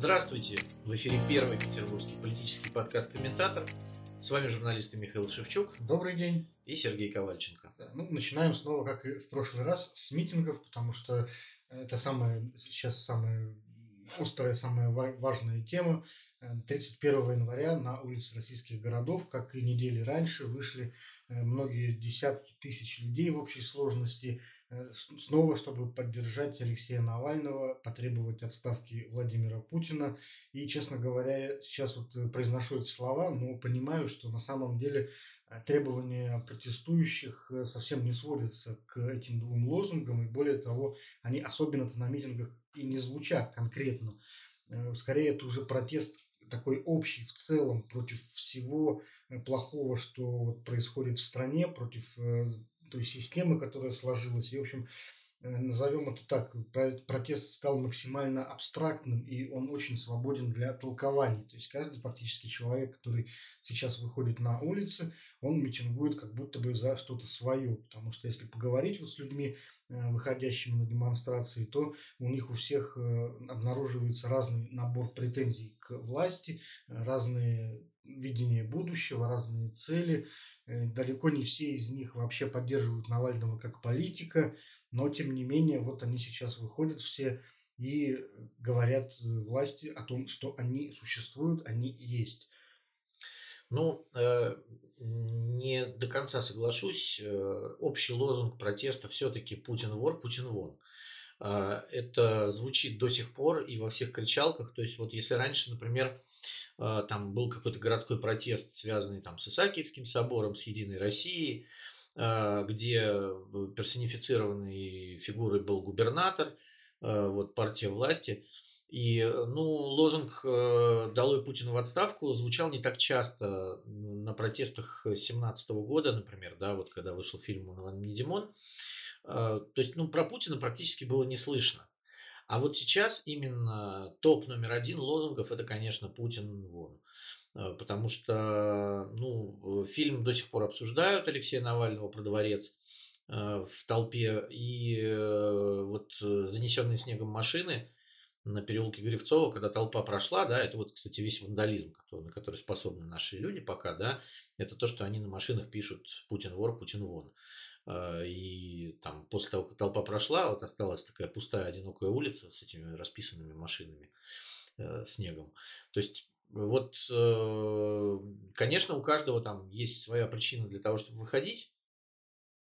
Здравствуйте! В эфире первый петербургский политический подкаст «Комментатор». С вами журналисты Михаил Шевчук. Добрый день. И Сергей Ковальченко. Ну, начинаем снова, как и в прошлый раз, с митингов, потому что это самая, сейчас самая острая, самая важная тема. 31 января на улицы российских городов, как и недели раньше, вышли э, многие десятки тысяч людей в общей сложности – Э, снова, чтобы поддержать Алексея Навального, потребовать отставки Владимира Путина. И, честно говоря, сейчас вот э, произношу эти слова, но понимаю, что на самом деле э, требования протестующих совсем не сводятся к этим двум лозунгам, и более того, они особенно-то на митингах и не звучат конкретно. Скорее, это уже протест такой общий в целом против всего плохого, что происходит в стране, против той системы, которая сложилась. И, в общем, э, назовем это так, протест стал максимально абстрактным, и он очень свободен для толкований. То есть каждый практически человек, который сейчас выходит на улицы, он митингует как будто бы за что-то свое. Потому что если поговорить вот с людьми, э, выходящими на демонстрации, то у них у всех э, обнаруживается разный набор претензий к власти, разные видения будущего, разные цели – далеко не все из них вообще поддерживают Навального как политика, но тем не менее вот они сейчас выходят все и говорят э, власти о том, что они существуют, они есть. Ну, э, не до конца соглашусь. Общий лозунг протеста все-таки Путин вор, Путин вон. Это звучит до сих пор и во всех кричалках. То есть вот если раньше, например, там был какой-то городской протест, связанный там с Исаакиевским собором, с Единой Россией, а, где э, персонифицированной фигурой был губернатор, вот партия власти. И, ну, лозунг э, «Долой Путина в отставку» звучал не так часто на протестах 2017 года, например, да, вот когда вышел фильм «Он не Димон». То есть, ну, про Путина практически было не слышно. А вот сейчас именно топ номер один лозунгов это, конечно, Путин вон. Э, потому что ну, фильм до сих пор обсуждают Алексея Навального про дворец э, в толпе. И э, вот занесенные снегом машины на переулке Гривцова, когда толпа прошла, да, это вот, кстати, весь вандализм, на который способны наши люди пока, да, это то, что они на машинах пишут «Путин вор, Путин вон». А, и там после того, как толпа прошла, вот осталась такая пустая, одинокая улица с этими расписанными машинами, э, снегом. То есть вот, э, конечно, у каждого там есть своя причина для того, чтобы выходить,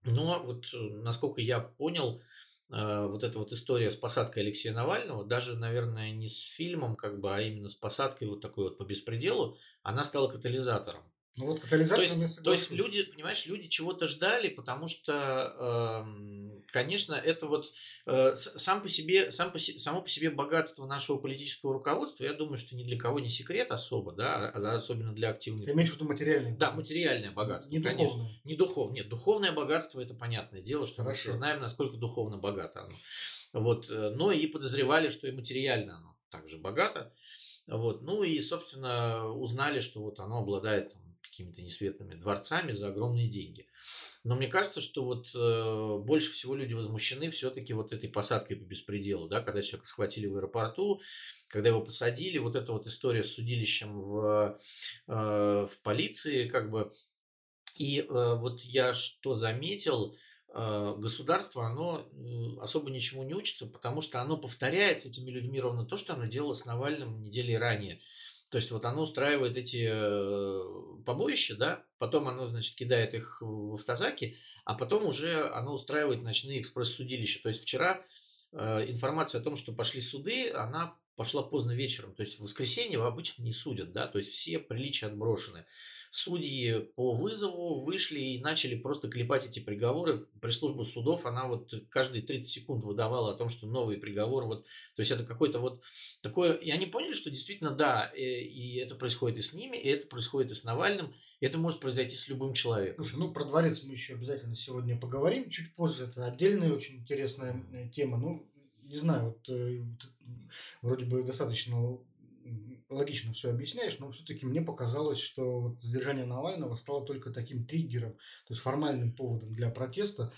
но вот, э, насколько я понял, вот эта вот история с посадкой Алексея Навального, даже, наверное, не с фильмом, как бы, а именно с посадкой вот такой вот по беспределу, она стала катализатором. Ну вот катализатор то есть, то есть люди, понимаешь, люди чего-то ждали, потому что, э, конечно, это вот э, сам по себе, сам по, само по себе богатство нашего политического руководства, я думаю, что ни для кого не секрет особо, да, а, особенно для активных. Ты имеешь в виду материальное? Да, материальное богатство. Не конечно. духовное. Не духовное. Нет, духовное богатство это понятное дело, что Хорошо. мы все знаем, насколько духовно богато оно. Вот, э, но и подозревали, что и материально оно также богато. Вот, ну и, собственно, узнали, что вот оно обладает там, какими-то несветными дворцами за огромные деньги. Но мне кажется, что вот э, больше всего люди возмущены все-таки вот этой посадкой по беспределу, да, когда человека схватили в аэропорту, когда его посадили, вот эта вот история с судилищем в, э, в полиции, как бы. И э, вот я что заметил, э, государство, оно особо ничему не учится, потому что оно повторяет с этими людьми ровно то, что оно делало с Навальным недели ранее. То есть вот оно устраивает эти э, побоища, да, потом оно, значит, кидает их в автозаки, а потом уже оно устраивает ночные экспресс-судилища. То есть вчера э, информация о том, что пошли суды, она пошла поздно вечером. То есть в воскресенье обычно не судят, да, то есть все приличия отброшены судьи по вызову вышли и начали просто клепать эти приговоры. Пресс-служба судов, она вот каждые 30 секунд выдавала о том, что новый приговор, вот, то есть это какой-то вот такое, и они поняли, что действительно да, и, э, и это происходит и с ними, и это происходит и с Навальным, и это может произойти с любым человеком. Слушай, ну про дворец мы еще обязательно сегодня поговорим, чуть позже, это отдельная очень интересная э, тема, ну, не знаю, вот э, вроде бы достаточно логично все объясняешь, но все-таки мне показалось, что вот задержание Навального стало только таким триггером, то есть формальным поводом для протеста,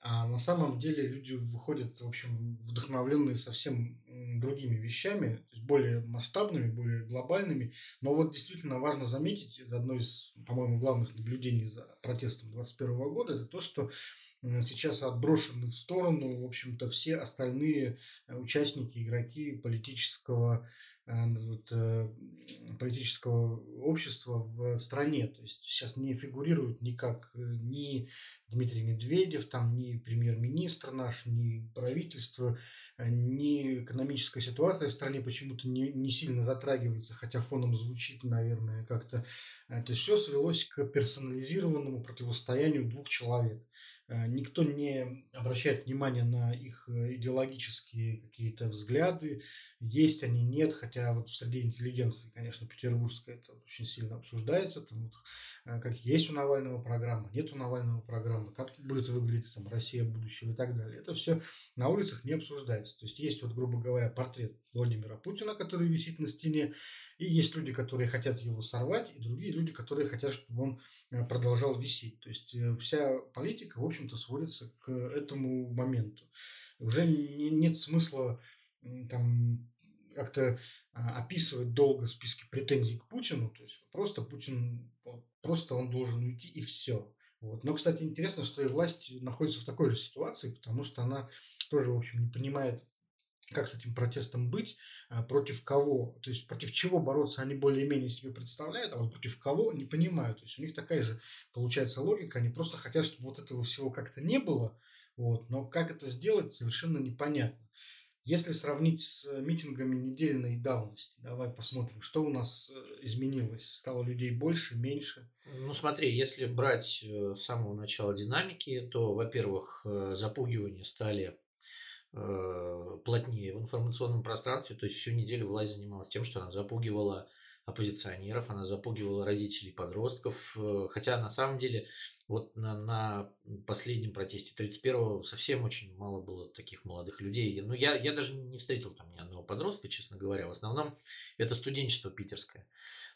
А на самом деле люди выходят, в общем, вдохновленные совсем другими вещами, более масштабными, более глобальными. Но вот действительно важно заметить, это одно из, по-моему, главных наблюдений за протестом 2021 года, это то, что сейчас отброшены в сторону, в общем-то, все остальные э, участники, игроки политического Э, вот, э, политического общества в стране. То есть сейчас не фигурирует никак э, ни Дмитрий Медведев, там, ни премьер-министр наш, ни правительство, ни экономическая ситуация в стране почему-то не, не сильно затрагивается, хотя фоном звучит, наверное, как-то. То есть все свелось к персонализированному противостоянию двух человек. Никто не обращает внимания на их идеологические какие-то взгляды, есть они, нет, хотя вот среди интеллигенции, конечно, петербургская это очень сильно обсуждается, там вот, э, как есть у Навального программа, нет у Навального программы, как будет выглядеть там Россия будущего и так далее. Это все на улицах не обсуждается. То есть есть вот, грубо говоря, портрет Владимира Путина, который висит на стене, и есть люди, которые хотят его сорвать, и другие люди, которые хотят, чтобы он э, продолжал висеть. То есть э, вся политика, в общем-то, сводится к этому моменту. Уже не, нет смысла там как-то а, описывать долго списки претензий к Путину, то есть просто Путин, просто он должен уйти и все. Вот. Но, кстати, интересно, что и власть находится в такой же ситуации, потому что она тоже, в общем, не понимает, как с этим протестом быть, а, против кого, то есть против чего бороться они более-менее себе представляют, а вот против кого не понимают. То есть у них такая же получается логика, они просто хотят, чтобы вот этого всего как-то не было, вот, но как это сделать, совершенно непонятно. Если сравнить с э, митингами недельной давности, давай посмотрим, что у нас э, изменилось. Стало людей больше, меньше? Ну смотри, если брать э, с самого начала динамики, то, во-первых, запугивания стали плотнее в информационном пространстве. То есть всю неделю власть занималась тем, что она запугивала оппозиционеров, она запугивала родителей подростков, э, хотя на самом деле вот на, на последнем протесте 31-го совсем очень мало было таких молодых людей. Ну, я, я даже не встретил там ни одного подростка, честно говоря. В основном это студенчество питерское.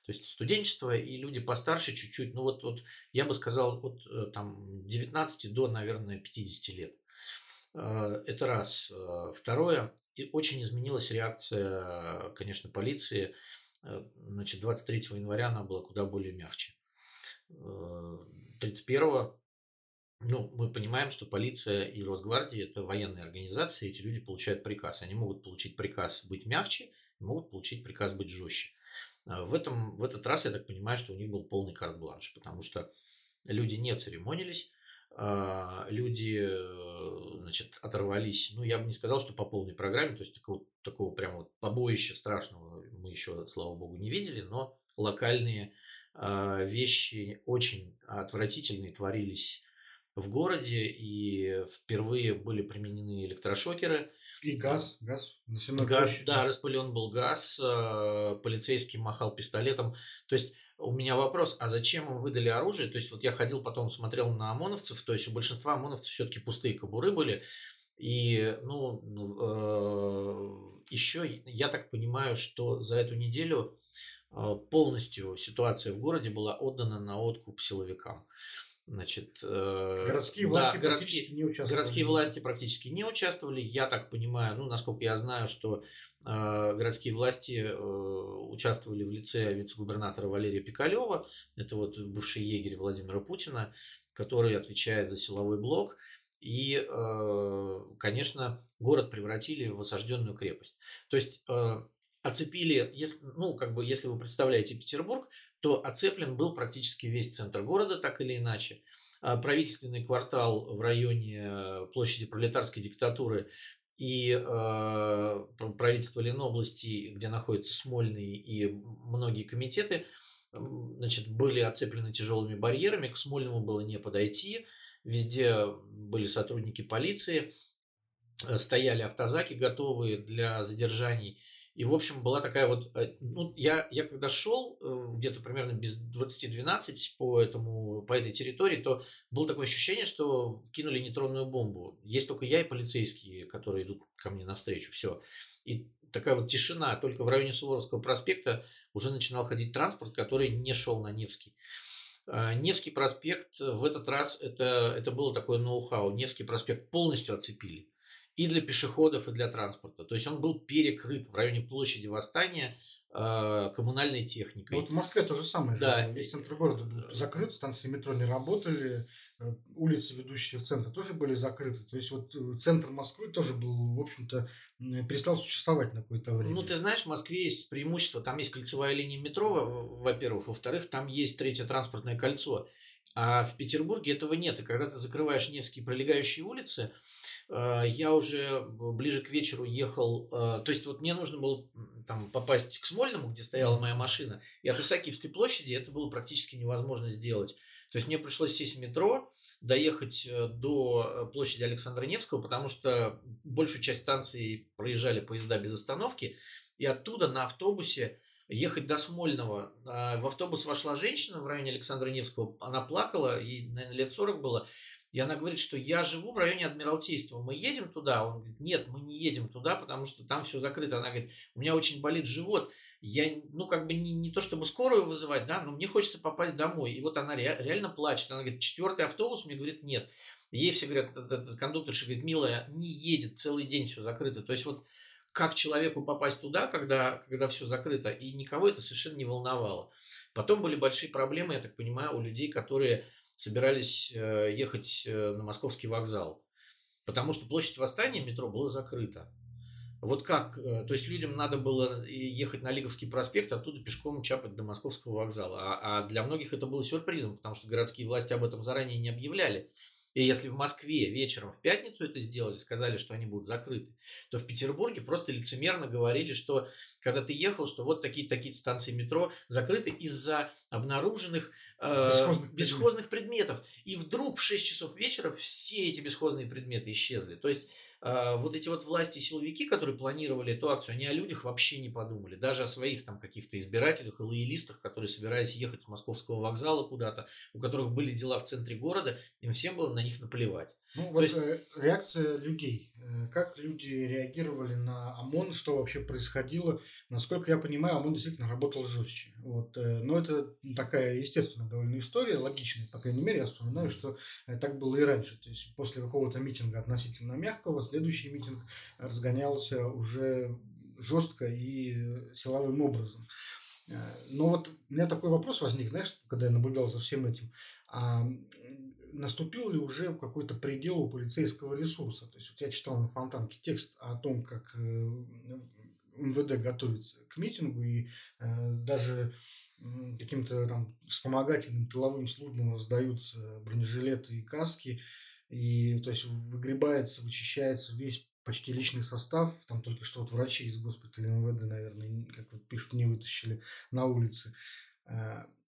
То есть студенчество и люди постарше чуть-чуть, ну вот, вот я бы сказал от э, там 19 до, наверное, 50 лет. Э, это раз. Второе, и очень изменилась реакция, конечно, полиции значит, 23 января она была куда более мягче. 31 э, ну, мы понимаем, что полиция и Росгвардия – это военные организации, эти люди получают приказ. Они могут получить приказ быть мягче, могут получить приказ быть жестче. Э, в, этом, в этот раз я так понимаю, что у них был полный карт-бланш, потому что люди не церемонились, а, люди э, значит, оторвались, ну, я бы не сказал, что по полной программе, то есть такого, такого прямо вот побоища страшного мы еще, слава богу, не видели, но локальные а, вещи очень отвратительные творились в городе, и впервые были применены электрошокеры. И газ, газ. Газ, да, распылен был газ, а, полицейский махал пистолетом. То есть у меня вопрос, а зачем им выдали оружие? То есть вот я ходил потом, смотрел на ОМОНовцев, то есть у большинства ОМОНовцев все-таки пустые кобуры были. И, ну, э, еще я так понимаю, что за эту неделю э, полностью ситуация в городе была отдана на откуп силовикам. Значит, э, городские власти да, городские, не участвовали. Городские власти практически не участвовали. Я так понимаю, ну, насколько я знаю, что городские власти э, участвовали в лице вице-губернатора Валерия Пикалева. Это вот бывший егерь Владимира Путина, который отвечает за силовой блок. И, э, конечно, город превратили в осажденную крепость. То есть э, оцепили, ну, как бы, если вы представляете Петербург, то оцеплен был практически весь центр города, так или иначе. А правительственный квартал в районе э, площади пролетарской диктатуры и э, правительство Ленобласти, где находится Смольный и многие комитеты, значит, были оцеплены тяжелыми барьерами, к Смольному было не подойти, везде были сотрудники полиции, э, стояли автозаки готовые для задержаний и, в общем, была такая вот... Э, ну, я, я когда шел э, где-то примерно без 20-12 по, этому, по этой территории, то было такое ощущение, что кинули нейтронную бомбу. Есть только я и полицейские, которые идут ко мне навстречу. Все. И такая вот тишина. Только в районе Суворовского проспекта уже начинал ходить транспорт, который не шел на Невский. А, Невский проспект в этот раз это, это было такое ноу-хау. Невский проспект полностью оцепили и для пешеходов, и для транспорта. То есть он был перекрыт в районе площади Восстания э, коммунальной техникой. Ну, вот в Москве то же самое. Да. Же. Весь центр города был закрыт, станции метро не работали, э, улицы, ведущие в центр, тоже были закрыты. То есть вот э, центр Москвы тоже был, в общем-то, перестал существовать на какое-то время. Ну, ты знаешь, в Москве есть преимущество. Там есть кольцевая линия метро, во-первых. Во-вторых, там есть третье транспортное кольцо. А в Петербурге этого нет. И когда ты закрываешь Невские пролегающие улицы, э, я уже ближе к вечеру ехал. Э, то есть вот мне нужно было там попасть к Смольному, где стояла моя машина, и от Исаакиевской площади это было практически невозможно сделать. То есть мне пришлось сесть в метро, доехать э, до площади Александра Невского, потому что большую часть станции проезжали поезда без остановки, и оттуда на автобусе ехать до Смольного. В автобус вошла женщина в районе Александра Невского. Она плакала, ей, наверное, лет 40 было. И она говорит, что я живу в районе Адмиралтейства. Мы едем туда? Он говорит, нет, мы не едем туда, потому что там все закрыто. Она говорит, у меня очень болит живот. Я, ну, как бы не, не то чтобы скорую вызывать, да, но мне хочется попасть домой. И вот она ре, реально плачет. Она говорит, четвертый автобус, мне говорит, нет. Ей все говорят, кондукторша говорит, милая, не едет, целый день все закрыто. То есть вот как человеку попасть туда, когда, когда все закрыто, и никого это совершенно не волновало. Потом были большие проблемы, я так понимаю, у людей, которые собирались э, ехать э, на московский вокзал. Потому что площадь Восстания метро была закрыта. Вот как? Э, то есть людям надо было ехать на Лиговский проспект, оттуда пешком чапать до московского вокзала. А, а для многих это было сюрпризом, потому что городские власти об этом заранее не объявляли. И если в Москве вечером в пятницу это сделали, сказали, что они будут закрыты, то в Петербурге просто лицемерно говорили, что когда ты ехал, что вот такие-такие станции метро закрыты из-за обнаруженных э, бесхозных, бесхозных предметов. И вдруг в 6 часов вечера все эти бесхозные предметы исчезли. То есть вот эти вот власти силовики, которые планировали эту акцию, они о людях вообще не подумали. Даже о своих там каких-то избирателях и лоялистах, которые собирались ехать с московского вокзала куда-то, у которых были дела в центре города, им всем было на них наплевать. Ну, вот есть... Э, реакция людей. Э, как люди реагировали на ОМОН, что вообще происходило. Насколько я понимаю, ОМОН действительно работал жестче. Вот. Э, но это такая естественная довольно история, логичная, по крайней мере, я вспоминаю, что так было и раньше. То есть после какого-то митинга относительно мягкого, следующий митинг разгонялся уже жестко и силовым образом. Но вот у меня такой вопрос возник, знаешь, когда я наблюдал за всем этим. А наступил ли уже какой-то предел у полицейского ресурса? То есть вот я читал на Фонтанке текст о том, как э, МВД готовится к митингу и э, даже каким-то там вспомогательным тыловым службам раздают э, бронежилеты и каски, и то есть выгребается, вычищается весь почти личный состав, там только что вот врачи из госпиталя МВД, наверное, как вот пишут, не вытащили на улице.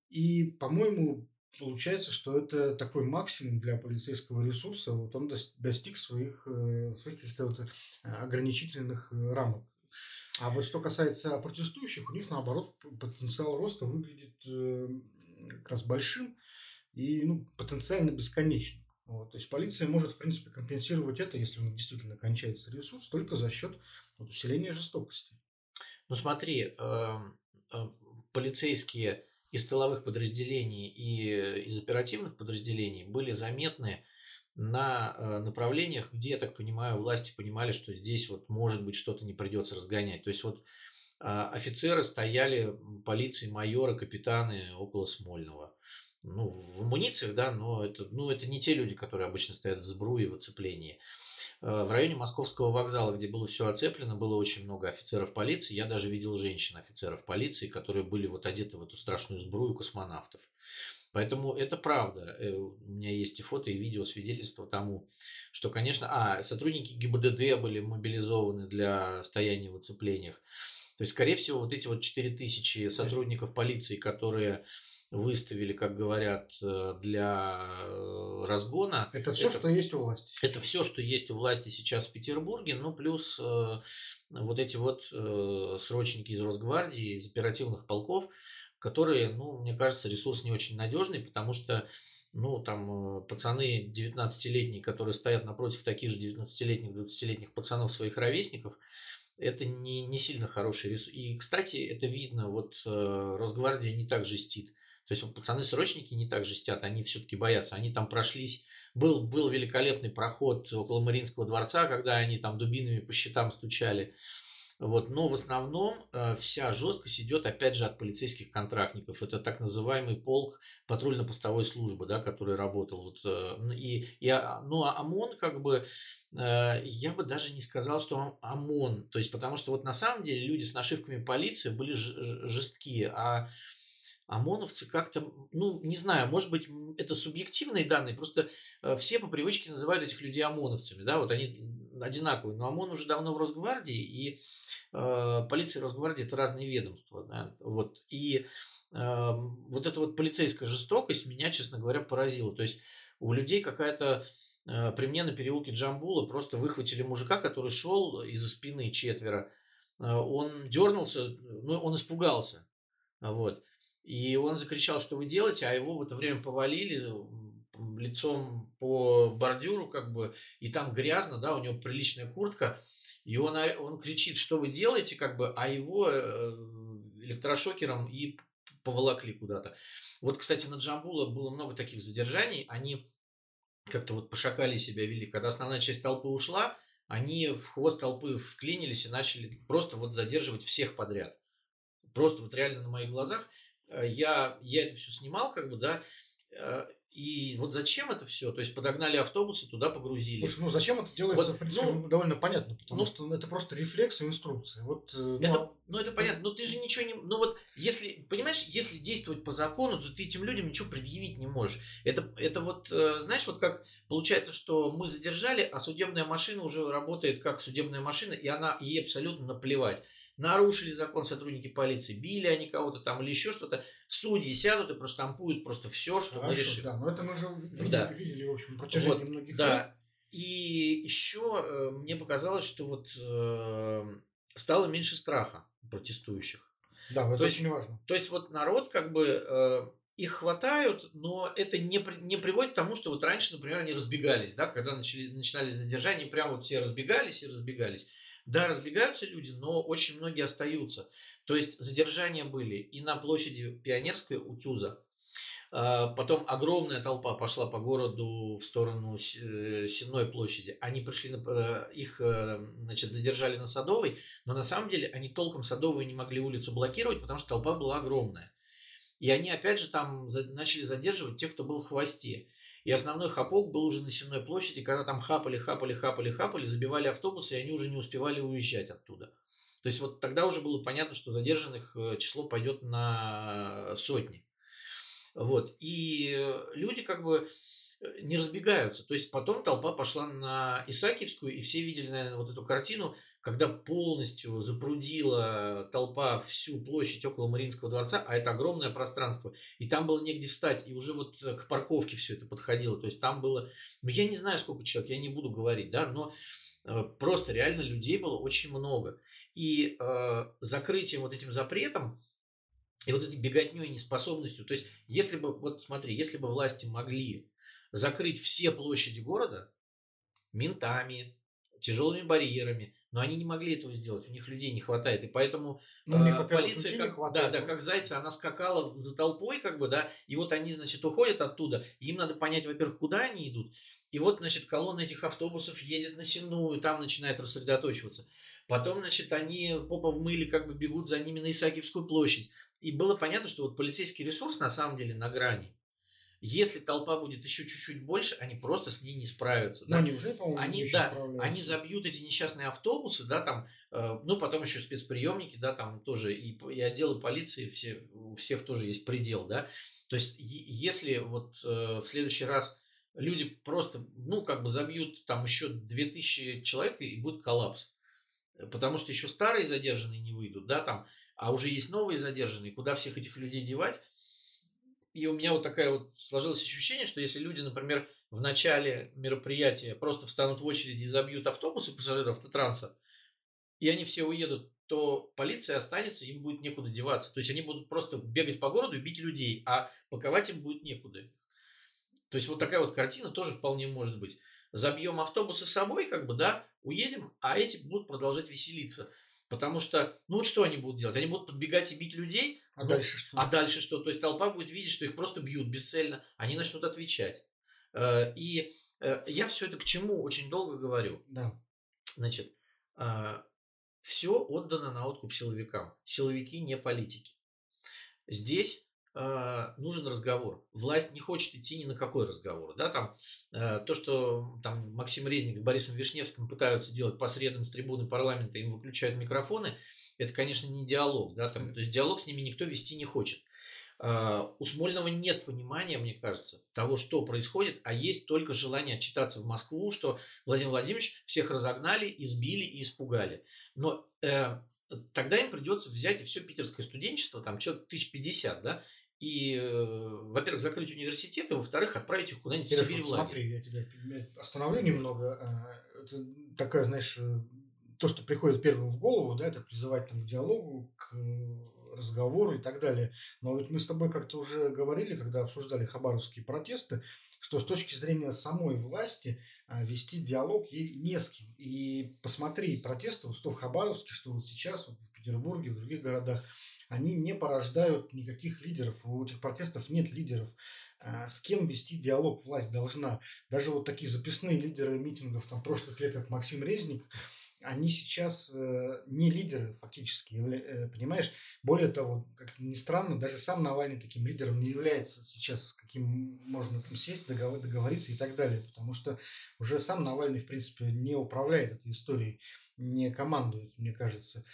И, по-моему, получается, что это такой максимум для полицейского ресурса. Вот он достиг своих, э, своих каких-то вот э, ограничительных э, рамок. А вот что касается протестующих, у них наоборот потенциал роста выглядит как раз большим и ну, потенциально бесконечным. Вот. То есть полиция может, в принципе, компенсировать это, если у них действительно кончается ресурс, только за счет вот, усиления жестокости. Ну смотри, э, э, полицейские из тыловых подразделений и из оперативных подразделений были заметны на э, направлениях, где, я так понимаю, власти понимали, что здесь вот может быть что-то не придется разгонять. То есть вот а, офицеры стояли, полиции, майоры, капитаны около Смольного. Ну, в амунициях, да, но это, ну, это не те люди, которые обычно стоят в сбруе, в оцеплении. Э, в районе Московского вокзала, где было все оцеплено, было очень много офицеров полиции. Я даже видел женщин офицеров полиции, которые были вот одеты в эту страшную сбрую космонавтов. Поэтому это правда. Э, у меня есть и фото, и видео свидетельства тому, что, конечно, а, сотрудники ГИБДД были мобилизованы для стояния в оцеплениях. То есть, скорее всего, вот эти вот 4000 сотрудников полиции, которые выставили, как говорят, э, для э, разгона. Это все, это, что есть у власти. Это все, что есть у власти сейчас в Петербурге, ну плюс э, вот эти вот э, срочники из Росгвардии, из оперативных полков, которые, ну, мне кажется, ресурс не очень надежный, потому что ну, там, э, пацаны 19-летние, которые стоят напротив таких же 19-летних, 20-летних пацанов своих ровесников, это не, не сильно хороший ресурс. И, кстати, это видно, вот Росгвардия не так жестит. То есть пацаны-срочники не так жестят, они все-таки боятся. Они там прошлись. Был, был великолепный проход около Мариинского дворца, когда они там дубинами по щитам стучали. Вот. Но в основном э, вся жесткость идет, опять же, от полицейских контрактников. Это так называемый полк патрульно-постовой службы, да, который работал. Вот, э, и, и, а, ну, а ОМОН, как бы, э, я бы даже не сказал, что ОМОН. То есть, потому что вот на самом деле люди с нашивками полиции были жесткие, а ОМОНовцы как-то, ну, не знаю, может быть, это субъективные данные, просто э, все по привычке называют этих людей ОМОНовцами, да, вот они одинаковые, но ОМОН уже давно в Росгвардии, и э, полиция и Росгвардия – это разные ведомства, да, вот, и э, вот эта вот полицейская жестокость меня, честно говоря, поразила, то есть у людей какая-то э, при мне на переулке Джамбула просто выхватили мужика, который шел из-за спины четверо, э, он дернулся, ну, он испугался, вот, и он закричал, что вы делаете, а его в это время повалили лицом по бордюру, как бы, и там грязно, да, у него приличная куртка, и он, он кричит, что вы делаете, как бы, а его э, электрошокером и поволокли куда-то. Вот, кстати, на Джамбула было много таких задержаний, они как-то вот пошакали себя вели. Когда основная часть толпы ушла, они в хвост толпы вклинились и начали просто вот задерживать всех подряд. Просто вот реально на моих глазах. Э, я, я это все снимал, как бы, да, э, и вот зачем это все? То есть подогнали автобусы, туда погрузили. Слушай, ну зачем это делается, вот, в принципе, ну, довольно понятно, потому ну, что это просто рефлекс и инструкция. Вот, э, ну, это, а ну, это понятно, но ты же ничего не... Ну вот, если, понимаешь, если действовать по закону, то ты этим людям ничего предъявить не можешь. Это, это вот, знаешь, вот как получается, что мы задержали, а судебная машина уже работает как судебная машина, и она ей абсолютно наплевать нарушили закон сотрудники полиции, били они кого-то там или еще что-то, судьи сядут и проштампуют просто все, что Хорошо, мы решим. Да, но это мы уже видели, да. видели в общем, протяжении вот, многих да. лет. И еще э, мне показалось, что вот э, стало меньше страха протестующих. Да, это то очень есть, важно. То есть вот народ как бы э, их хватают, но это не, не приводит к тому, что вот раньше, например, они разбегались, да, когда начали, начинались задержания, прям вот все разбегались и разбегались. Да, разбегаются люди, но очень многие остаются. То есть задержания были и на площади Пионерской у Тюза. А, потом огромная толпа пошла по городу в сторону э, Сенной площади. Они пришли, э, их э, значит, задержали на Садовой, но на самом деле они толком Садовую не могли улицу блокировать, потому что толпа была огромная. И они опять же там начали задерживать тех, кто был в хвосте. И основной хапок был уже на Сенной площади, когда там хапали, хапали, хапали, хапали, забивали автобусы, и они уже не успевали уезжать оттуда. То есть вот тогда уже было понятно, что задержанных э, число пойдет на сотни. Вот. И люди как бы э, не разбегаются. То есть потом толпа пошла на Исаакиевскую, и все видели, наверное, вот эту картину, когда полностью запрудила толпа всю площадь около Мариинского дворца, а это огромное пространство, и там было негде встать, и уже вот к парковке все это подходило, то есть там было, ну я не знаю сколько человек, я не буду говорить, да, но э, просто реально людей было очень много, и э, закрытием вот этим запретом, и вот этой беготней неспособностью, то есть если бы, вот смотри, если бы власти могли закрыть все площади города ментами, тяжелыми барьерами, но они не могли этого сделать, у них людей не хватает, и поэтому ну, них, э, полиция, как, хватает. да, да, как зайцы, она скакала за толпой, как бы, да, и вот они, значит, уходят оттуда, им надо понять, во-первых, куда они идут, и вот, значит, колонна этих автобусов едет на Сенную, там начинает рассредоточиваться. Потом, значит, они попа в мыле как бы бегут за ними на Исаакиевскую площадь. И было понятно, что вот полицейский ресурс на самом деле на грани. Если толпа будет еще чуть-чуть больше, они просто с ней не справятся. Да? они уже, по-моему, они, да, они забьют эти несчастные автобусы, да, там, э, ну, потом еще спецприемники, да, там тоже и, и отделы полиции, все, у всех тоже есть предел, да. То есть, если вот э, в следующий раз люди просто, ну, как бы забьют там еще 2000 человек и будет коллапс. Потому что еще старые задержанные не выйдут, да, там, а уже есть новые задержанные, куда всех этих людей девать? И у меня вот такая вот сложилось ощущение, что если люди, например, в начале мероприятия просто встанут в очереди и забьют автобусы пассажиров автотранса, и они все уедут, то полиция останется, им будет некуда деваться. То есть они будут просто бегать по городу и бить людей, а паковать им будет некуда. То есть вот такая вот картина тоже вполне может быть. Забьем автобусы с собой, как бы, да, уедем, а эти будут продолжать веселиться. Потому что, ну вот что они будут делать? Они будут подбегать и бить людей. А ну, дальше что? А дальше что? То есть толпа будет видеть, что их просто бьют бесцельно. Они начнут отвечать. Э, и э, я все это к чему очень долго говорю. Да. Значит, э, все отдано на откуп силовикам. Силовики не политики. Здесь э, нужен разговор. Власть не хочет идти ни на какой разговор. Да, там, э, то, что там, Максим Резник с Борисом Вишневским пытаются делать по средам с трибуны парламента, им выключают микрофоны, это, конечно, не диалог. Да, там, то есть диалог с ними никто вести не хочет. Э, у Смольного нет понимания, мне кажется, того, что происходит, а есть только желание отчитаться в Москву, что Владимир Владимирович всех разогнали, избили и испугали. Но э, тогда им придется взять и все питерское студенчество, там человек тысяч пятьдесят, да, и, э, во-первых, закрыть университеты, во-вторых, отправить их куда-нибудь Сереж, в Сибирь вот в лагерь. смотри, я тебя остановлю немного. А, Это такая, знаешь, э, то, что приходит первым в голову, да, это призывать там, к диалогу, к разговору и так далее. Но ведь мы с тобой как-то уже говорили, когда обсуждали хабаровские протесты, что с точки зрения самой власти а, вести диалог ей не с кем. И посмотри, протесты, вот что в Хабаровске, что вот сейчас вот Петербурге, в других городах, они не порождают никаких лидеров. У этих протестов нет лидеров. А, С кем вести диалог власть должна. Даже вот такие записные лидеры митингов там, прошлых лет, как Максим Резник, они сейчас э, не лидеры фактически, э, понимаешь? Более того, как ни странно, даже сам Навальный таким лидером не является сейчас, с каким можно там сесть, договор- договориться и так далее, потому что уже сам Навальный, в принципе, не управляет этой историей, не командует, мне кажется.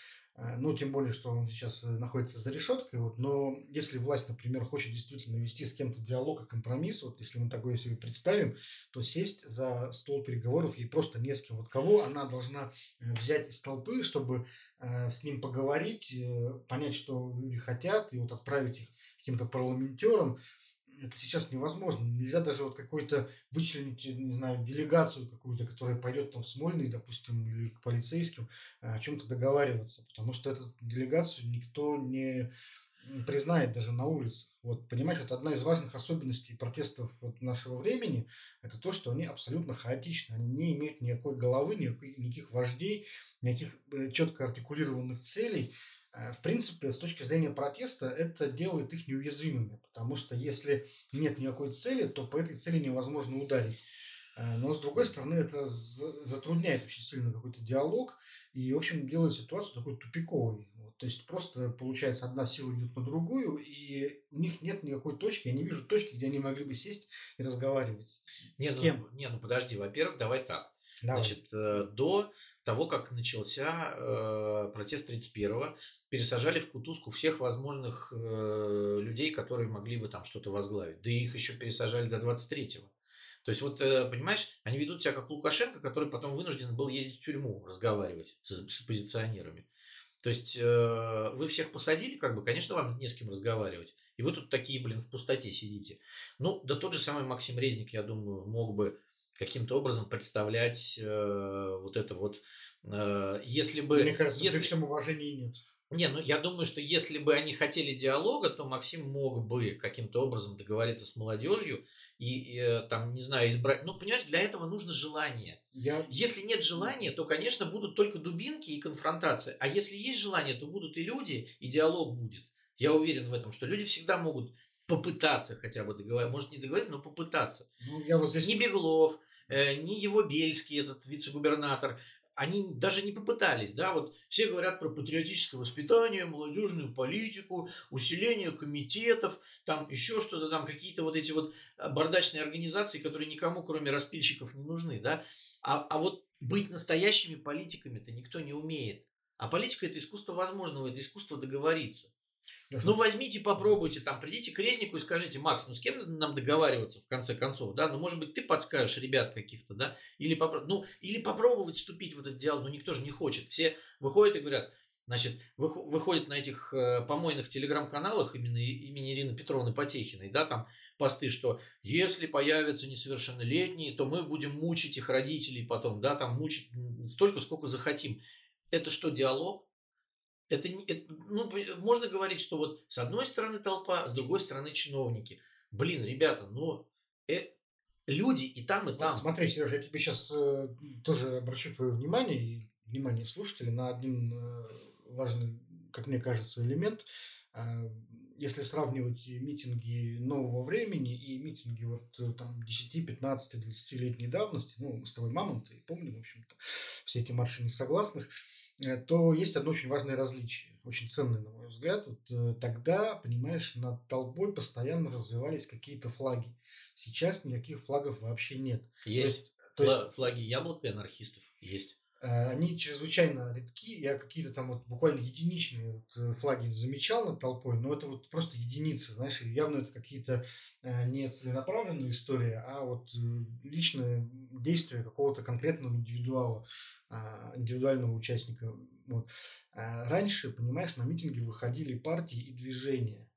Ну, тем более, что он сейчас э, находится за решеткой. Вот. Но если власть, например, хочет действительно вести с кем-то диалог и компромисс, вот если мы такое себе представим, то сесть за стол переговоров ей просто не с кем. Вот кого она должна э, взять из толпы, чтобы э, с ним поговорить, э, понять, что люди хотят, и вот отправить их каким-то парламентерам, это сейчас невозможно. Нельзя даже вот какой-то вычленить, не знаю, делегацию какую-то, которая пойдет там в Смольный, допустим, или к полицейским, э, о чем-то договариваться, потому что эту делегацию никто не признает даже на улицах. Вот, понимаешь, это одна из важных особенностей протестов вот нашего времени, это то, что они абсолютно хаотичны, они не имеют никакой головы, никаких вождей, никаких э, четко артикулированных целей. Э, В принципе, с точки зрения протеста, это делает их неуязвимыми, потому что если нет никакой цели, то по этой цели невозможно ударить. Э, Но, с другой стороны, это за- затрудняет очень сильно какой-то диалог и, в общем, делает ситуацию такой тупиковой. Вот, то есть просто, получается, одна сила идет на другую, и у них нет никакой точки, я не вижу точки, где они могли бы сесть и разговаривать. Не, С ну, кем? не, ну подожди, во-первых, давай так. Давай. Значит, э, до того, как начался э, протест 31-го, пересажали в кутузку всех возможных э, людей, которые могли бы там что-то возглавить. Да их еще пересажали до 23-го. То есть, вот, э, понимаешь, они ведут себя как Лукашенко, который потом вынужден был ездить в тюрьму, разговаривать с, с оппозиционерами. То есть, э, вы всех посадили, как бы, конечно, вам не с кем разговаривать. И вы тут такие, блин, в пустоте сидите. Ну, да тот же самый Максим Резник, я думаю, мог бы каким-то образом представлять э, вот это вот, э, если бы... Мне кажется, если... при всем уважении нет. Не, ну я думаю, что если бы они хотели диалога, то Максим мог бы каким-то образом договориться с молодежью и, э, там, не знаю, избрать... Ну, понимаешь, для этого нужно желание. Я Если нет желания, то, конечно, будут только дубинки и конфронтация. А если есть желание, то будут и люди, и диалог будет. Я уверен в этом, что люди всегда могут попытаться хотя бы договориться. Может, не договориться, но попытаться. Ну, я вот здесь... Ни Беглов, ни его Бельский, этот вице-губернатор, они даже не попытались, да, вот все говорят про патриотическое воспитание, молодежную политику, усиление комитетов, там еще что-то, там какие-то вот эти вот э, бардачные организации, которые никому, кроме распильщиков, не нужны, да, а, а вот быть настоящими политиками-то никто не умеет. А политика – это искусство возможного, это искусство договориться. Ну, возьмите, попробуйте, там, придите к Резнику и скажите, Макс, ну, с кем нам договариваться, в конце концов, да, ну, может быть, ты подскажешь ребят каких-то, да, или, попро- ну, или попробовать вступить в этот диалог, но никто же не хочет, все выходят и говорят, значит, вых- выходят на этих э, помойных телеграм-каналах именно имени Ирины Петровны Потехиной, да, там посты, что если появятся несовершеннолетние, то мы будем мучить их родителей потом, да, там мучить столько, сколько захотим. Это что, диалог? Это, не- это- ну, можно говорить, что вот с одной стороны толпа, с другой стороны чиновники. Блин, ребята, ну, э, люди и там, и Вот там. смотри, Сережа, я тебе сейчас тоже обращу твое внимание, и внимание слушателей на один э, важный, как мне кажется, элемент. А, если сравнивать митинги нового времени и митинги вот э, там 10, 15, 20-летней давности, ну, мы с тобой мамонты, помним, в общем-то, все эти марши несогласных, э, то есть одно очень важное различие, очень ценное, на мой взгляд. Вот э, тогда, понимаешь, над толпой постоянно развивались какие-то флаги. Сейчас никаких флагов вообще нет. Есть, то есть, то есть флаги яблок и анархистов есть. Э, они чрезвычайно редки. Я какие-то там вот буквально единичные вот э, флаги замечал над толпой, но это вот просто единицы, знаешь, явно это какие-то э, не целенаправленные истории, а вот личное действие какого-то конкретного индивидуала, а, индивидуального участника. Вот. А раньше, понимаешь, на митинги выходили партии и движения.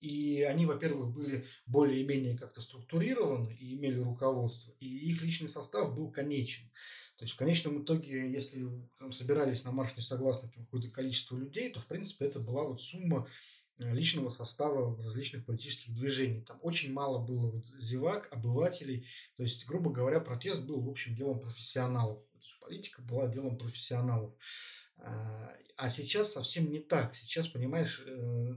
И они, во-первых, были более-менее как-то структурированы и имели руководство, и их личный состав был конечен. То есть в конечном итоге, если там собирались на марш несогласных какое-то количество людей, то в принципе это была вот сумма э, личного состава различных политических движений. Там очень мало было вот зевак, обывателей. То есть, грубо говоря, протест был, в общем, делом профессионалов. политика была делом профессионалов. А, а сейчас совсем не так. Сейчас, понимаешь, э,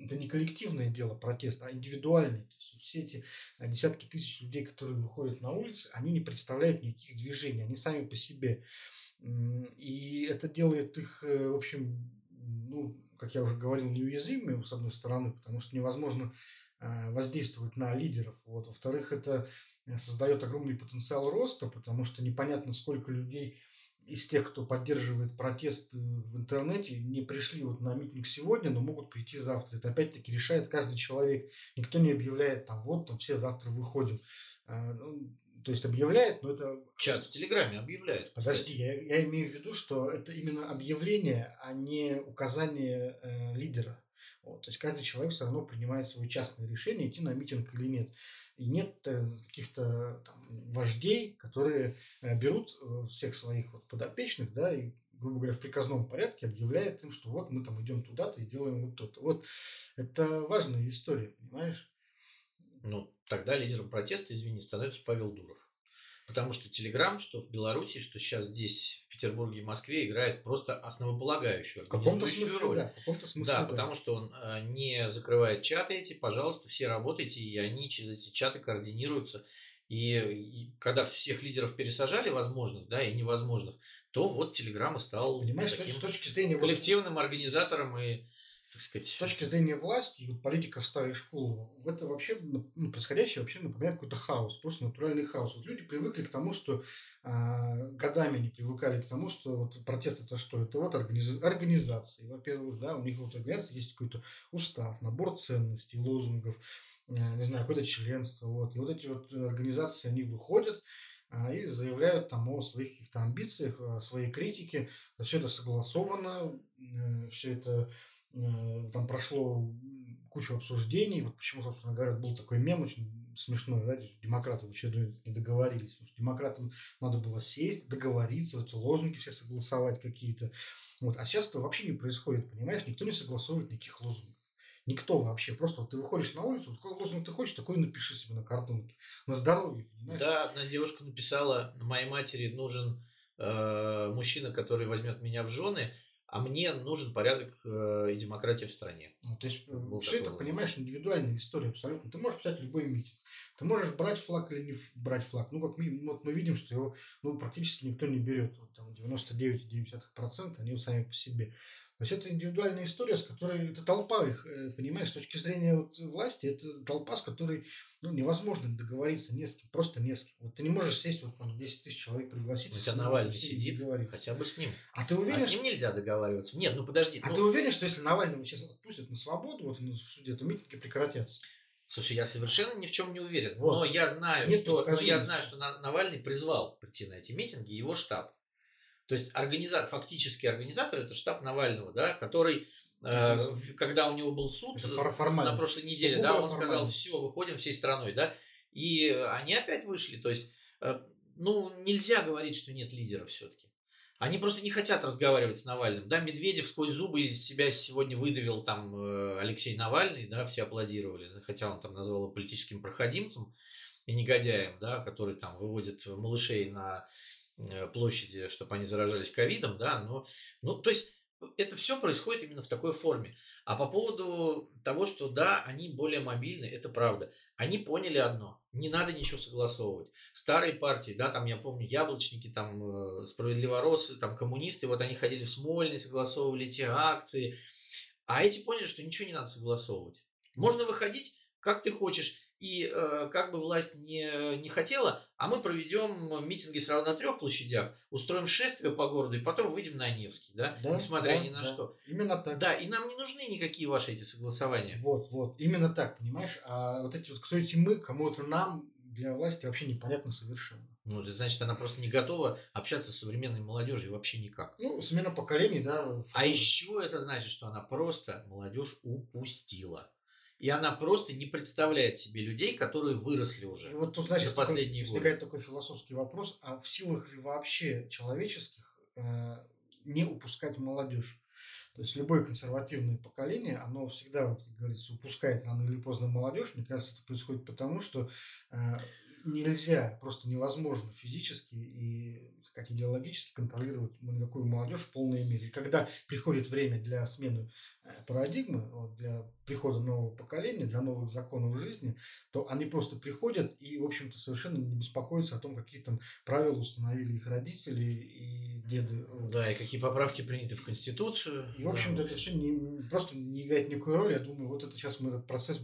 это не коллективное дело протеста, а индивидуальное все эти э, десятки тысяч людей, которые выходят на улицы, они не представляют никаких движений, они сами по себе. И это делает их, э, в общем, ну, как я уже говорил, неуязвимыми, с одной стороны, потому что невозможно э, воздействовать на лидеров. Вот. Во-вторых, это создает огромный потенциал роста, потому что непонятно, сколько людей из тех, кто поддерживает протест э, в интернете, не пришли вот на митинг сегодня, но могут прийти завтра. Это опять-таки решает каждый человек. Никто не объявляет там, вот там все завтра выходим. А, ну, то есть объявляет, но это... Чат в Телеграме объявляет. Подожди, я, я имею в виду, что это именно объявление, а не указание э, лидера. Вот, то есть каждый человек все равно принимает свое частное решение, идти на митинг или нет. И нет э, каких-то вождей, которые э, берут э, всех своих вот подопечных, да, и, грубо говоря, в приказном порядке объявляют им, что вот мы там идем туда-то и делаем вот то-то. Вот это важная история, понимаешь? Ну, тогда лидером протеста, извини, становится Павел Дуров. Потому что Телеграм, что в Беларуси, что сейчас здесь, в Петербурге и Москве, играет просто основополагающую в каком-то смысле, роль. Да, в каком-то смысле, да, да, потому что он э, не закрывает чаты эти, пожалуйста, все работайте, и они через эти чаты координируются. И, и когда всех лидеров пересажали, возможных, да, и невозможных, то вот Телеграм и стал Понимаешь, таким с точки зрения коллективным организатором и так сказать. С точки зрения власти и политиков старой школы, это вообще, ну, ну, происходящее вообще напоминает какой-то хаос, просто натуральный хаос. Вот люди привыкли к тому, что э, годами они привыкали к тому, что вот протест это что? Это вот организ... организации, во-первых, да, у них вот организации есть какой-то устав, набор ценностей, лозунгов, э, не знаю, какое-то членство, вот. И вот эти вот организации, они выходят, а, и заявляют там о своих каких-то амбициях, о своей критике. Все это согласовано, э, все это там прошло кучу обсуждений. Вот почему, собственно говоря, был такой мем очень смешной, да, демократы в очередной не договорились. Потому что демократам надо было сесть, договориться, вот лозунги все согласовать какие-то. Вот. А сейчас это вообще не происходит, понимаешь? Никто не согласовывает никаких лозунгов. Никто вообще. Просто вот ты выходишь на улицу, какой лозунг ты хочешь, такой напиши себе на картонке. На здоровье, понимаешь? Да, одна девушка написала, моей матери нужен э, мужчина, который возьмет меня в жены – а мне нужен порядок э, и демократия в стране. Ну, то есть Был все это, понимаешь, индивидуальная история абсолютно. Ты можешь писать любой митинг. Ты можешь брать флаг или не брать флаг. Ну, как мы, вот мы видим, что его ну, практически никто не берет. Вот, там 99,9% они сами по себе. То есть это индивидуальная история, с которой это толпа их, э, понимаешь, с точки зрения вот власти, это толпа, с которой ну, невозможно договориться не с кем, просто не с кем. Вот ты не можешь сесть, вот там 10 тысяч человек пригласить. У тебя Навальный сидит, хотя бы с ним. А ты уверен? А с ним нельзя договариваться. Нет, ну подожди. А ну... ты уверен, что если Навального сейчас отпустят на свободу, вот в суде, то митинги прекратятся? Слушай, я совершенно ни в чем не уверен. Вот. Но я знаю, Нет что, но я знаю, что Навальный призвал прийти на эти митинги его штаб. То есть организатор, фактически организатор это штаб Навального, да, который, э, когда у него был суд на прошлой неделе, да, он формально. сказал, все, выходим всей страной, да, и они опять вышли. То есть, э, ну, нельзя говорить, что нет лидера все-таки. Они просто не хотят разговаривать с Навальным. Да, Медведев сквозь зубы из себя сегодня выдавил там э, Алексей Навальный, да, все аплодировали, хотя он там назвал его политическим проходимцем и негодяем, да, который там выводит малышей на э, площади, чтобы они заражались ковидом, да, но, ну, то есть это все происходит именно в такой форме. А по поводу того, что да, они более мобильны, это правда. Они поняли одно, не надо ничего согласовывать. Старые партии, да, там я помню, яблочники, там э, справедливоросы, там коммунисты, вот они ходили в Смольный, согласовывали те акции. А эти поняли, что ничего не надо согласовывать. Можно выходить, как ты хочешь. И э, как бы власть не, не хотела, а мы проведем митинги сразу на трех площадях, устроим шествие по городу и потом выйдем на Невский, да, Да, несмотря да, ни на да. что. Именно так. Да, и нам не нужны никакие ваши эти согласования. Вот, вот, именно так, понимаешь? А вот эти вот, кто эти мы, кому это нам, для власти вообще непонятно совершенно. Ну, это значит, она просто не готова общаться с современной молодежью вообще никак. Ну, смена поколений, да. А еще это значит, что она просто молодежь упустила. И она просто не представляет себе людей, которые выросли И уже. вот тут, значит, за последние такой, возникает такой философский вопрос, а в силах ли вообще человеческих э, не упускать молодежь? То есть любое консервативное поколение, оно всегда, вот, как говорится, упускает рано или поздно молодежь. Мне кажется, это происходит потому, что э, нельзя, просто невозможно физически и как идеологически контролировать никакую молодежь в полной мере. И когда приходит время для смены парадигмы, вот, для прихода нового поколения, для новых законов жизни, то они просто приходят и, в общем-то, совершенно не беспокоятся о том, какие там правила установили их родители и деды. Да, и какие поправки приняты в Конституцию. И, в общем-то, это все не, просто не играет никакой роли. Я думаю, вот это сейчас мы этот процесс,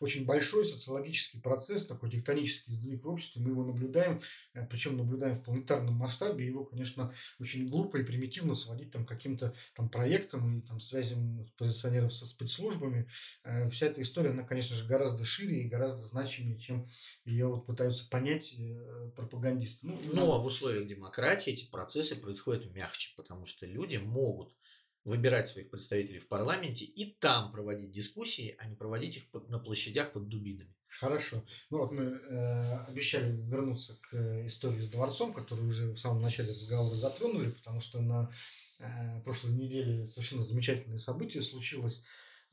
очень большой социологический процесс, такой тектонический сдвиг в обществе, мы его наблюдаем, э, причем наблюдаем в планетарном масштабе. Его, конечно, очень глупо и примитивно сводить там, каким-то там проектам и там, связям позиционеров со спецслужбами. Э, Вся эта история, она, конечно же, гораздо шире и гораздо значимее, чем ее вот пытаются понять э, пропагандисты. Ну, Но в условиях демократии эти процессы происходят мягче, потому что люди могут выбирать своих представителей в парламенте и там проводить дискуссии, а не проводить их под- на площадях под дубинами. Хорошо. Ну вот мы э, обещали вернуться к э, истории с дворцом, которую уже в самом начале разговора затронули, потому что на прошлой неделе совершенно замечательное событие случилось.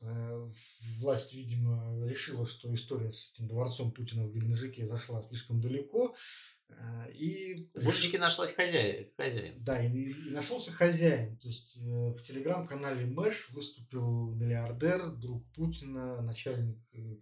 Э, власть, видимо, решила, что история с этим дворцом Путина в Геленджике зашла слишком далеко. э, и У Божечки решила- нашлась хозяин. хозяин. да, и, и нашелся хозяин. То есть э, в телеграм-канале Мэш выступил миллиардер, друг Путина, начальник, э,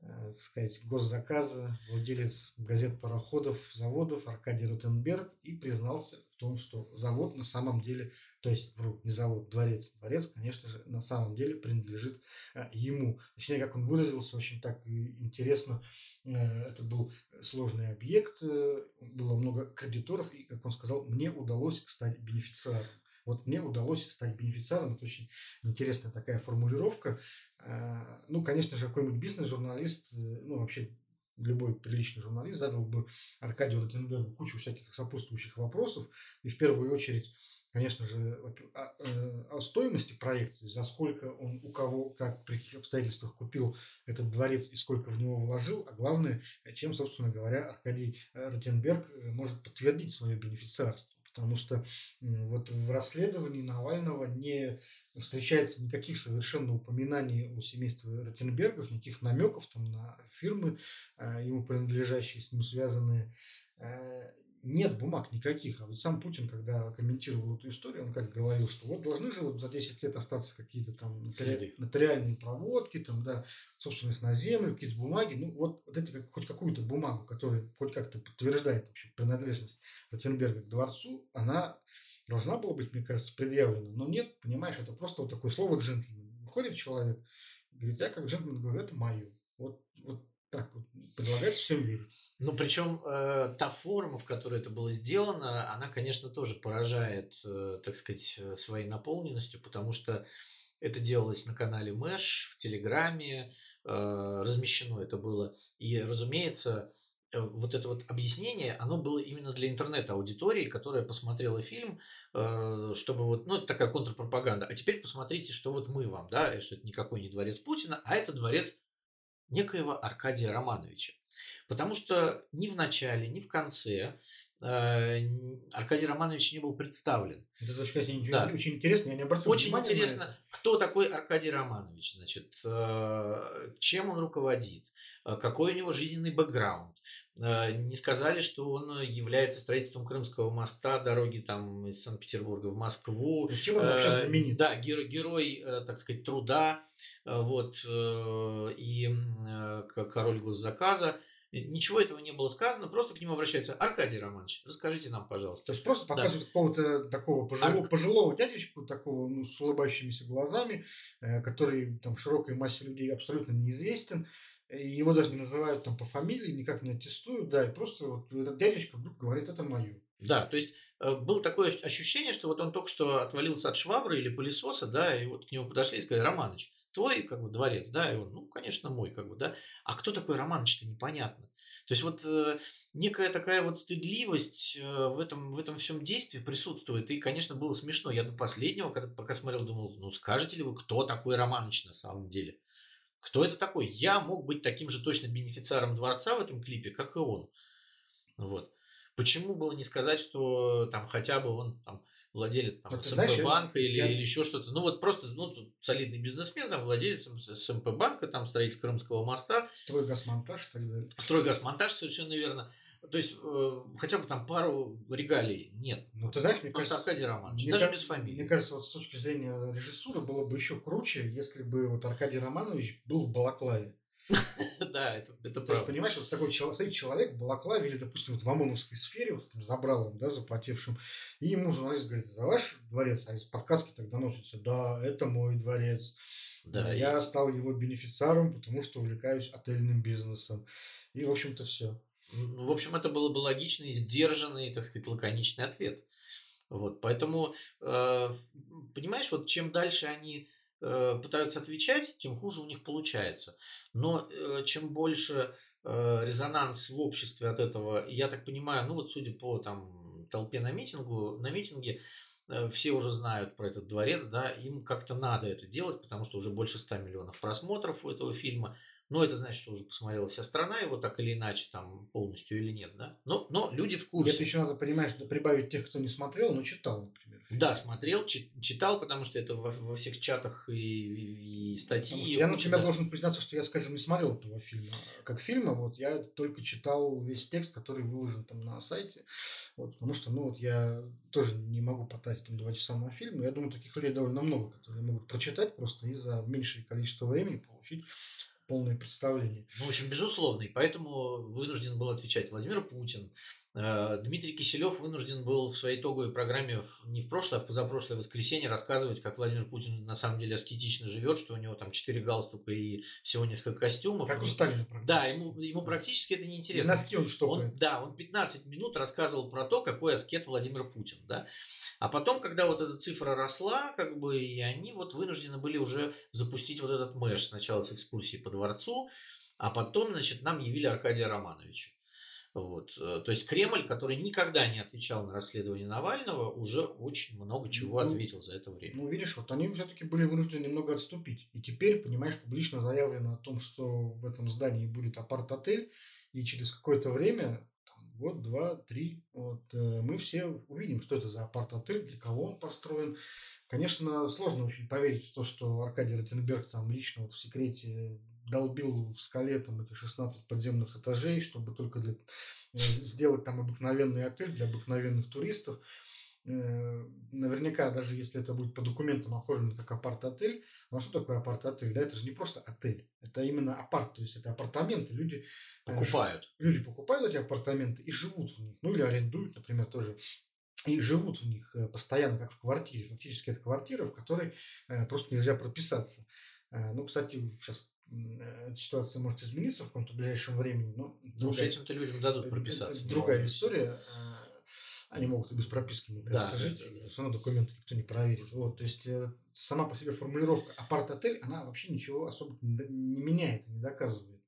э, так сказать, госзаказа, владелец газет, пароходов, заводов Аркадий Ротенберг и признался в том, что завод на самом деле, то есть, вру, не завод, дворец. Дворец, конечно же, на самом деле принадлежит э, ему. Точнее, как он выразился, очень так интересно, э, это был сложный объект, э, было много кредиторов, и, как он сказал, мне удалось стать бенефициаром. Вот мне удалось стать бенефициаром, это очень интересная такая формулировка. Ну, конечно же, какой-нибудь бизнес-журналист, ну, вообще любой приличный журналист задал бы Аркадию Ротенбергу кучу всяких сопутствующих вопросов. И в первую очередь, конечно же, о, э, о стоимости проекта, за сколько он у кого, как, при каких обстоятельствах купил этот дворец и сколько в него вложил, а главное, чем, собственно говоря, Аркадий э, Ротенберг э, может подтвердить свое бенефициарство. Потому что вот в расследовании Навального не встречается никаких совершенно упоминаний о семействе Ротенбергов, никаких намеков там на фирмы, э, ему принадлежащие, с ним связанные. Э, Нет бумаг никаких. А ведь сам Путин, когда комментировал эту историю, он как говорил, что вот должны же вот за 10 лет остаться какие-то там нотари- нотариальные проводки, там, да, собственность на землю, какие-то бумаги. Ну, вот, вот эти хоть какую-то бумагу, которая хоть как-то подтверждает вообще принадлежность Ротенберга к дворцу, она должна была быть, мне кажется, предъявлена. Но нет, понимаешь, это просто вот такое слово джентльмен. Выходит человек, говорит, я как джентльмен говорю, это мое. Вот, вот так вот предлагает всем верить. Ну, причем э, та форма, в которой это было сделано, она, конечно, тоже поражает, э, так сказать, э, своей наполненностью, потому что это делалось на канале Мэш, в Телеграме, э, размещено это было. И, разумеется, вот это вот объяснение, оно было именно для интернет-аудитории, которая посмотрела фильм, э, чтобы вот, ну, это такая контрпропаганда. А теперь посмотрите, что вот мы вам, да, и что это никакой не дворец Путина, а это дворец некоего Аркадия Романовича. Потому что ни в начале, ни в конце э, Аркадий Романович не был представлен. Это очень, да. очень интересно, я не обратил Очень интересно, кто такой Аркадий Романович, значит, э, чем он руководит, э, какой у него жизненный бэкграунд. Не сказали, что он является строительством Крымского моста, дороги там из Санкт-Петербурга в Москву. Чем он вообще знаменит? Да, герой, герой, так сказать, труда, вот, и король госзаказа. Ничего этого не было сказано, просто к нему обращается Аркадий Романович, расскажите нам, пожалуйста. То есть просто показывают да. какого-то такого пожилого, Ар... пожилого дядечку, такого ну, с улыбающимися глазами, э, который там широкой массе людей абсолютно неизвестен. Его даже не называют там по фамилии, никак не аттестуют, да, и просто вот этот дядечка вдруг говорит, это мое. Да, то есть э, было такое ощущение, что вот он только что отвалился от швабры или пылесоса, да, и вот к нему подошли и сказали, Романыч, твой как бы дворец, да, и он, ну, конечно, мой, как бы, да. А кто такой Романыч-то непонятно. То есть вот э, некая такая вот стыдливость э, в этом в этом всем действии присутствует. И, конечно, было смешно. Я до последнего, когда пока смотрел, думал, ну скажете ли вы, кто такой Романыч на самом деле? Кто это такой? Я мог быть таким же точно бенефициаром дворца в этом клипе, как и он. Вот. Почему было не сказать, что там хотя бы он там владелец там, СМП банка или, я... или еще что-то. Ну вот просто ну, солидный бизнесмен, там, владелец СМП банка, там строитель Крымского моста. Стройгазмонтаж и так далее. Стройгазмонтаж, совершенно верно. То есть э, хотя бы там пару регалий нет. Ну ты знаешь, мне Просто кажется, Аркадий Романович, даже кажется, без фамилии. Мне кажется, вот с точки зрения режиссуры было бы еще круче, если бы вот Аркадий Романович был в Балаклаве. Да, это, это правда. понимаешь, вот такой стоит человек в Балаклаве или, допустим, вот в ОМОНовской сфере, вот там забралом, да, запотевшим, и ему журналист говорит, за ваш дворец, а из подсказки тогда носится, да, это мой дворец. Да, я и... стал его бенефициаром, потому что увлекаюсь отельным бизнесом. И, в общем-то, все. Ну, в общем, это было бы логичный, сдержанный, так сказать, лаконичный ответ. Вот, поэтому, э, понимаешь, вот чем дальше они пытаются отвечать, тем хуже у них получается. Но э, чем больше э, резонанс в обществе от этого, я так понимаю, ну вот судя по там толпе на митингу, на митинге, все уже знают про этот дворец, да, им как-то надо это делать, потому что уже больше 100 миллионов просмотров у этого фильма. Но это значит, что уже посмотрела вся страна его так или иначе, там полностью или нет, да? Но, но люди в курсе. Это еще надо понимать, что прибавить тех, кто не смотрел, но читал, например. Да, смотрел, читал, потому что это во, во всех чатах и, и статьи. Я, например, да. должен признаться, что я, скажем, не смотрел этого фильма. Как фильма, вот я только читал весь текст, который выложен там на сайте. Вот, потому что, ну, вот я тоже не могу потратить там два часа на фильм, но я думаю, таких людей довольно много, которые могут прочитать просто и за меньшее количество времени получить полное представление. Ну, в общем, безусловно, и поэтому вынужден был отвечать Владимир Путин. Э, Дмитрий Киселев вынужден был в своей итоговой программе не в прошлое, а в позапрошлое воскресенье рассказывать, как Владимир Путин на самом деле аскетично живет, что у него там четыре галстука и всего несколько костюмов. Как у Сталина практически. Да, ему, ему практически это неинтересно. Носки он что он, Да, он 15 минут рассказывал про то, какой аскет Владимир Путин. Да? А потом, когда вот эта цифра росла, как бы, и они вот вынуждены были уже запустить вот этот мэш сначала с экскурсии по дворцу, а потом, значит, нам явили Аркадия Романовича. Вот. Э, то есть Кремль, который никогда не отвечал на расследование Навального, уже очень много чего ну, ответил за это время. Ну, видишь, вот они все-таки были вынуждены немного отступить. И теперь, понимаешь, публично заявлено о том, что в этом здании будет апарт-отель, и через какое-то время год, два, три, вот, э, мы все увидим, что это за апарт-отель, для кого он построен. Конечно, сложно очень поверить в то, что Аркадий Ротенберг там лично вот в секрете долбил в скале там эти 16 подземных этажей, чтобы только для, э, сделать там обыкновенный отель для обыкновенных туристов. Э, наверняка, даже если это будет по документам оформлено как апарт-отель, ну а что такое апарт-отель? Да, это же не просто отель, это именно апарт, то есть это апартаменты, люди э, покупают. Люди покупают эти апартаменты и живут в них, ну или арендуют, например, тоже и живут в них постоянно, как в квартире. Фактически это квартира, в которой просто нельзя прописаться. Ну, кстати, сейчас эта ситуация может измениться в каком-то ближайшем времени. Но ну, с этим-то людям дадут прописаться. Другая история. Они могут и без прописки, мне кажется, да, жить. Да. Все равно документы никто не проверит. Вот, то есть э, сама по себе формулировка апарт-отель, она вообще ничего особо не меняет не доказывает.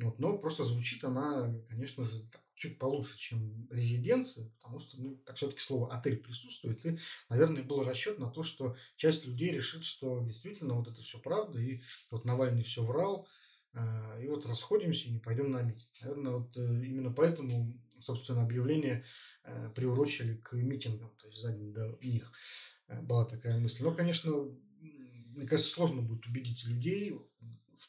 Вот, но просто звучит она, конечно же, так, чуть получше, чем резиденция, потому что, ну, так все-таки слово отель присутствует, и, наверное, был расчет на то, что часть людей решит, что действительно вот это все правда, и вот Навальный все врал, э, и вот расходимся и не пойдем на митинг. Наверное, вот э, именно поэтому собственно, объявление э, приурочили к митингам, то есть за день до них э, была такая мысль. Но, конечно, мне кажется, сложно будет убедить людей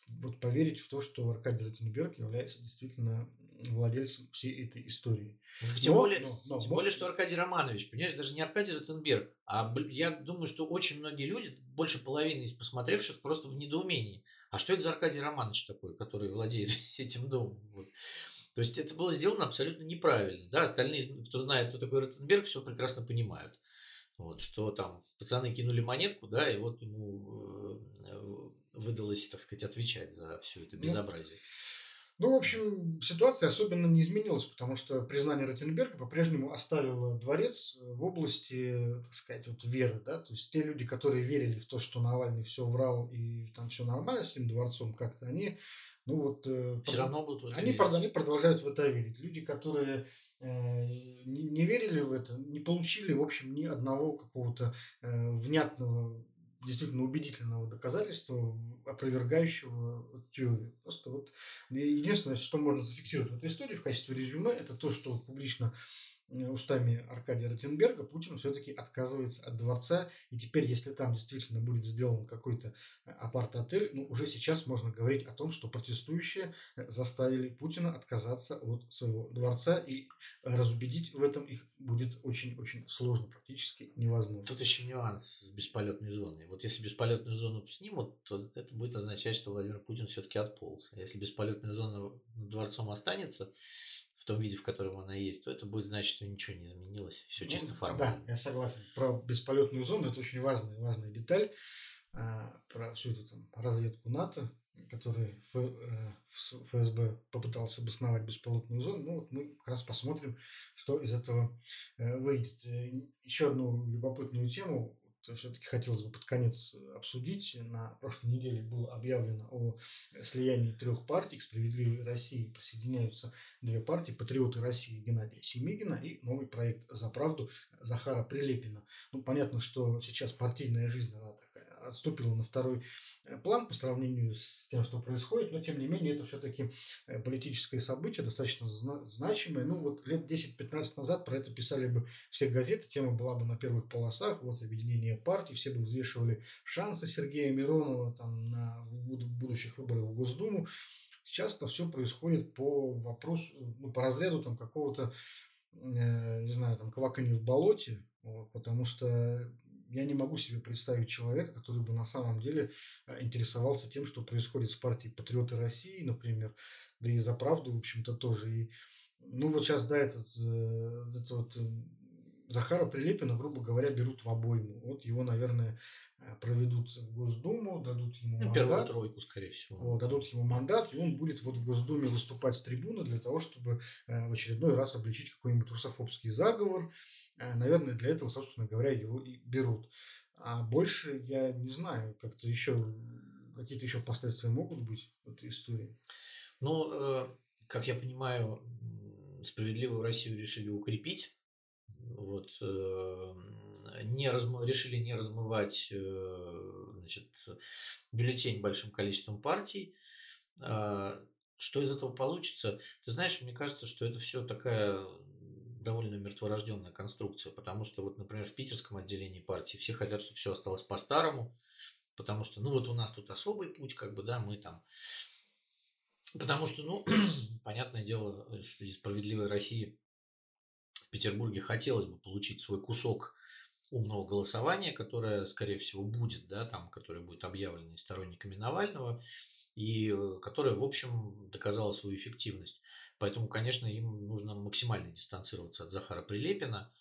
вот поверить в то, что Аркадий Ротенберг является действительно владельцем всей этой истории. Ну, тем, но, более, но, но, тем но... более, что Аркадий Романович, понимаешь, даже не Аркадий Ротенберг, а я думаю, что очень многие люди, больше половины из посмотревших, просто в недоумении. А что это за Аркадий Романович такой, который владеет этим домом? Вот. То есть это было сделано абсолютно неправильно. Да, остальные, кто знает, кто такой Ротенберг, все прекрасно понимают. Вот, что там пацаны кинули монетку, да, и вот ему э, выдалось, так сказать, отвечать за все это ну, безобразие. Ну, в общем, ситуация особенно не изменилась, потому что признание Ротенберга по-прежнему оставило дворец в области, так сказать, вот веры, да, то есть те люди, которые верили в то, что Навальный все врал и там все нормально с этим дворцом как-то, они, ну вот... Э, все равно будут они, верить. они продолжают в это верить. Люди, которые э, не, не верили в это, не получили, в общем, ни одного какого-то э, внятного действительно убедительного доказательства, опровергающего теорию. Просто вот единственное, что можно зафиксировать в этой истории в качестве резюме, это то, что публично устами Аркадия Ротенберга Путин все-таки отказывается от дворца. И теперь, если там действительно будет сделан какой-то э, апарт-отель, ну, уже сейчас можно говорить о том, что протестующие э, заставили Путина отказаться от своего дворца. И разубедить в этом их будет очень-очень сложно, практически невозможно. Тут еще нюанс с бесполетной зоной. Вот если бесполетную зону снимут, то это будет означать, что Владимир Путин все-таки отполз. А если бесполетная зона дворцом останется, в том виде, в котором она есть, то это будет значить, что ничего не изменилось, все ну, чисто формально. Да, я согласен. Про бесполетную зону это очень важная, важная деталь. А, про всю эту там, разведку НАТО, который ФСБ э, попытался обосновать бесполотную зону. Ну, вот мы как раз посмотрим, что из этого э, выйдет. Э, еще одну любопытную тему все-таки хотелось бы под конец обсудить. На прошлой неделе было объявлено о слиянии трех партий. К «Справедливой России» присоединяются две партии. «Патриоты России» Геннадия Семигина и новый проект «За правду» Захара Прилепина. Ну, понятно, что сейчас партийная жизнь, она такая отступила на второй Э, план по сравнению с тем, что происходит, но тем не менее это все-таки э, политическое событие, достаточно значимое. Ну вот лет 10-15 назад про это писали бы все газеты, тема была бы на первых полосах, вот объединение партий, все бы взвешивали шансы Сергея Миронова там, на будущих выборах в Госдуму. Сейчас это все происходит по вопросу, ну, по разряду там какого-то, э, не знаю, там кваканье в болоте, вот, потому что я не могу себе представить человека, который бы на самом деле э, интересовался тем, что происходит с партией Патриоты России, например, да и за правду, в общем-то, тоже. И, ну, вот сейчас, да, этот, э, этот вот э, Захара Прилепина, грубо говоря, берут в обойму. Вот его, наверное, проведут в Госдуму, дадут ему ну, мандат. Первую тройку, скорее всего. Вот, дадут ему мандат, и он будет вот в Госдуме выступать с трибуны для того, чтобы в очередной раз обличить какой-нибудь русофобский заговор, Э, наверное, для этого, собственно говоря, его и берут. А больше я не знаю, как-то еще какие-то еще последствия могут быть в этой истории. Ну, э, как я понимаю, справедливую Россию решили укрепить. Вот, э, не разм... решили не размывать значит, бюллетень большим количеством партий. А, что из этого получится? Ты знаешь, мне кажется, что это все такая довольно мертворожденная конструкция, потому что вот, например, в питерском отделении партии все хотят, чтобы все осталось по-старому, потому что, ну вот у нас тут особый путь, как бы, да, мы там... Потому что, ну, понятное дело, из справедливой России в Петербурге хотелось бы получить свой кусок умного голосования, которое, скорее всего, будет, да, там, которое будет объявлено сторонниками Навального, и э, которое, в общем, доказало свою эффективность. Поэтому, конечно, им нужно максимально дистанцироваться от Захара Прилепина.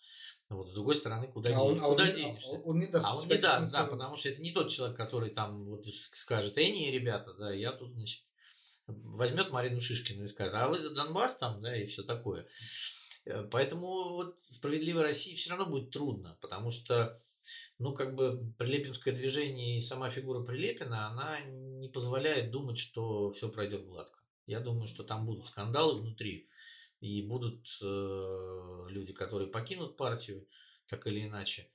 Вот, с другой стороны, куда, а он, а куда он, денешься? Он, он не даст, а он не даст, да, потому что это не тот человек, который там вот скажет, эй, не, ребята, да, я тут, значит, возьмет Марину Шишкину и скажет, а вы за Донбасс там, да, и все такое. Э, поэтому вот справедливой России все равно будет трудно, потому что ну, как бы Прилепинское движение и сама фигура Прилепина, она не позволяет думать, что все пройдет гладко. Я думаю, что там будут скандалы внутри, и будут э, люди, которые покинут партию, так или иначе.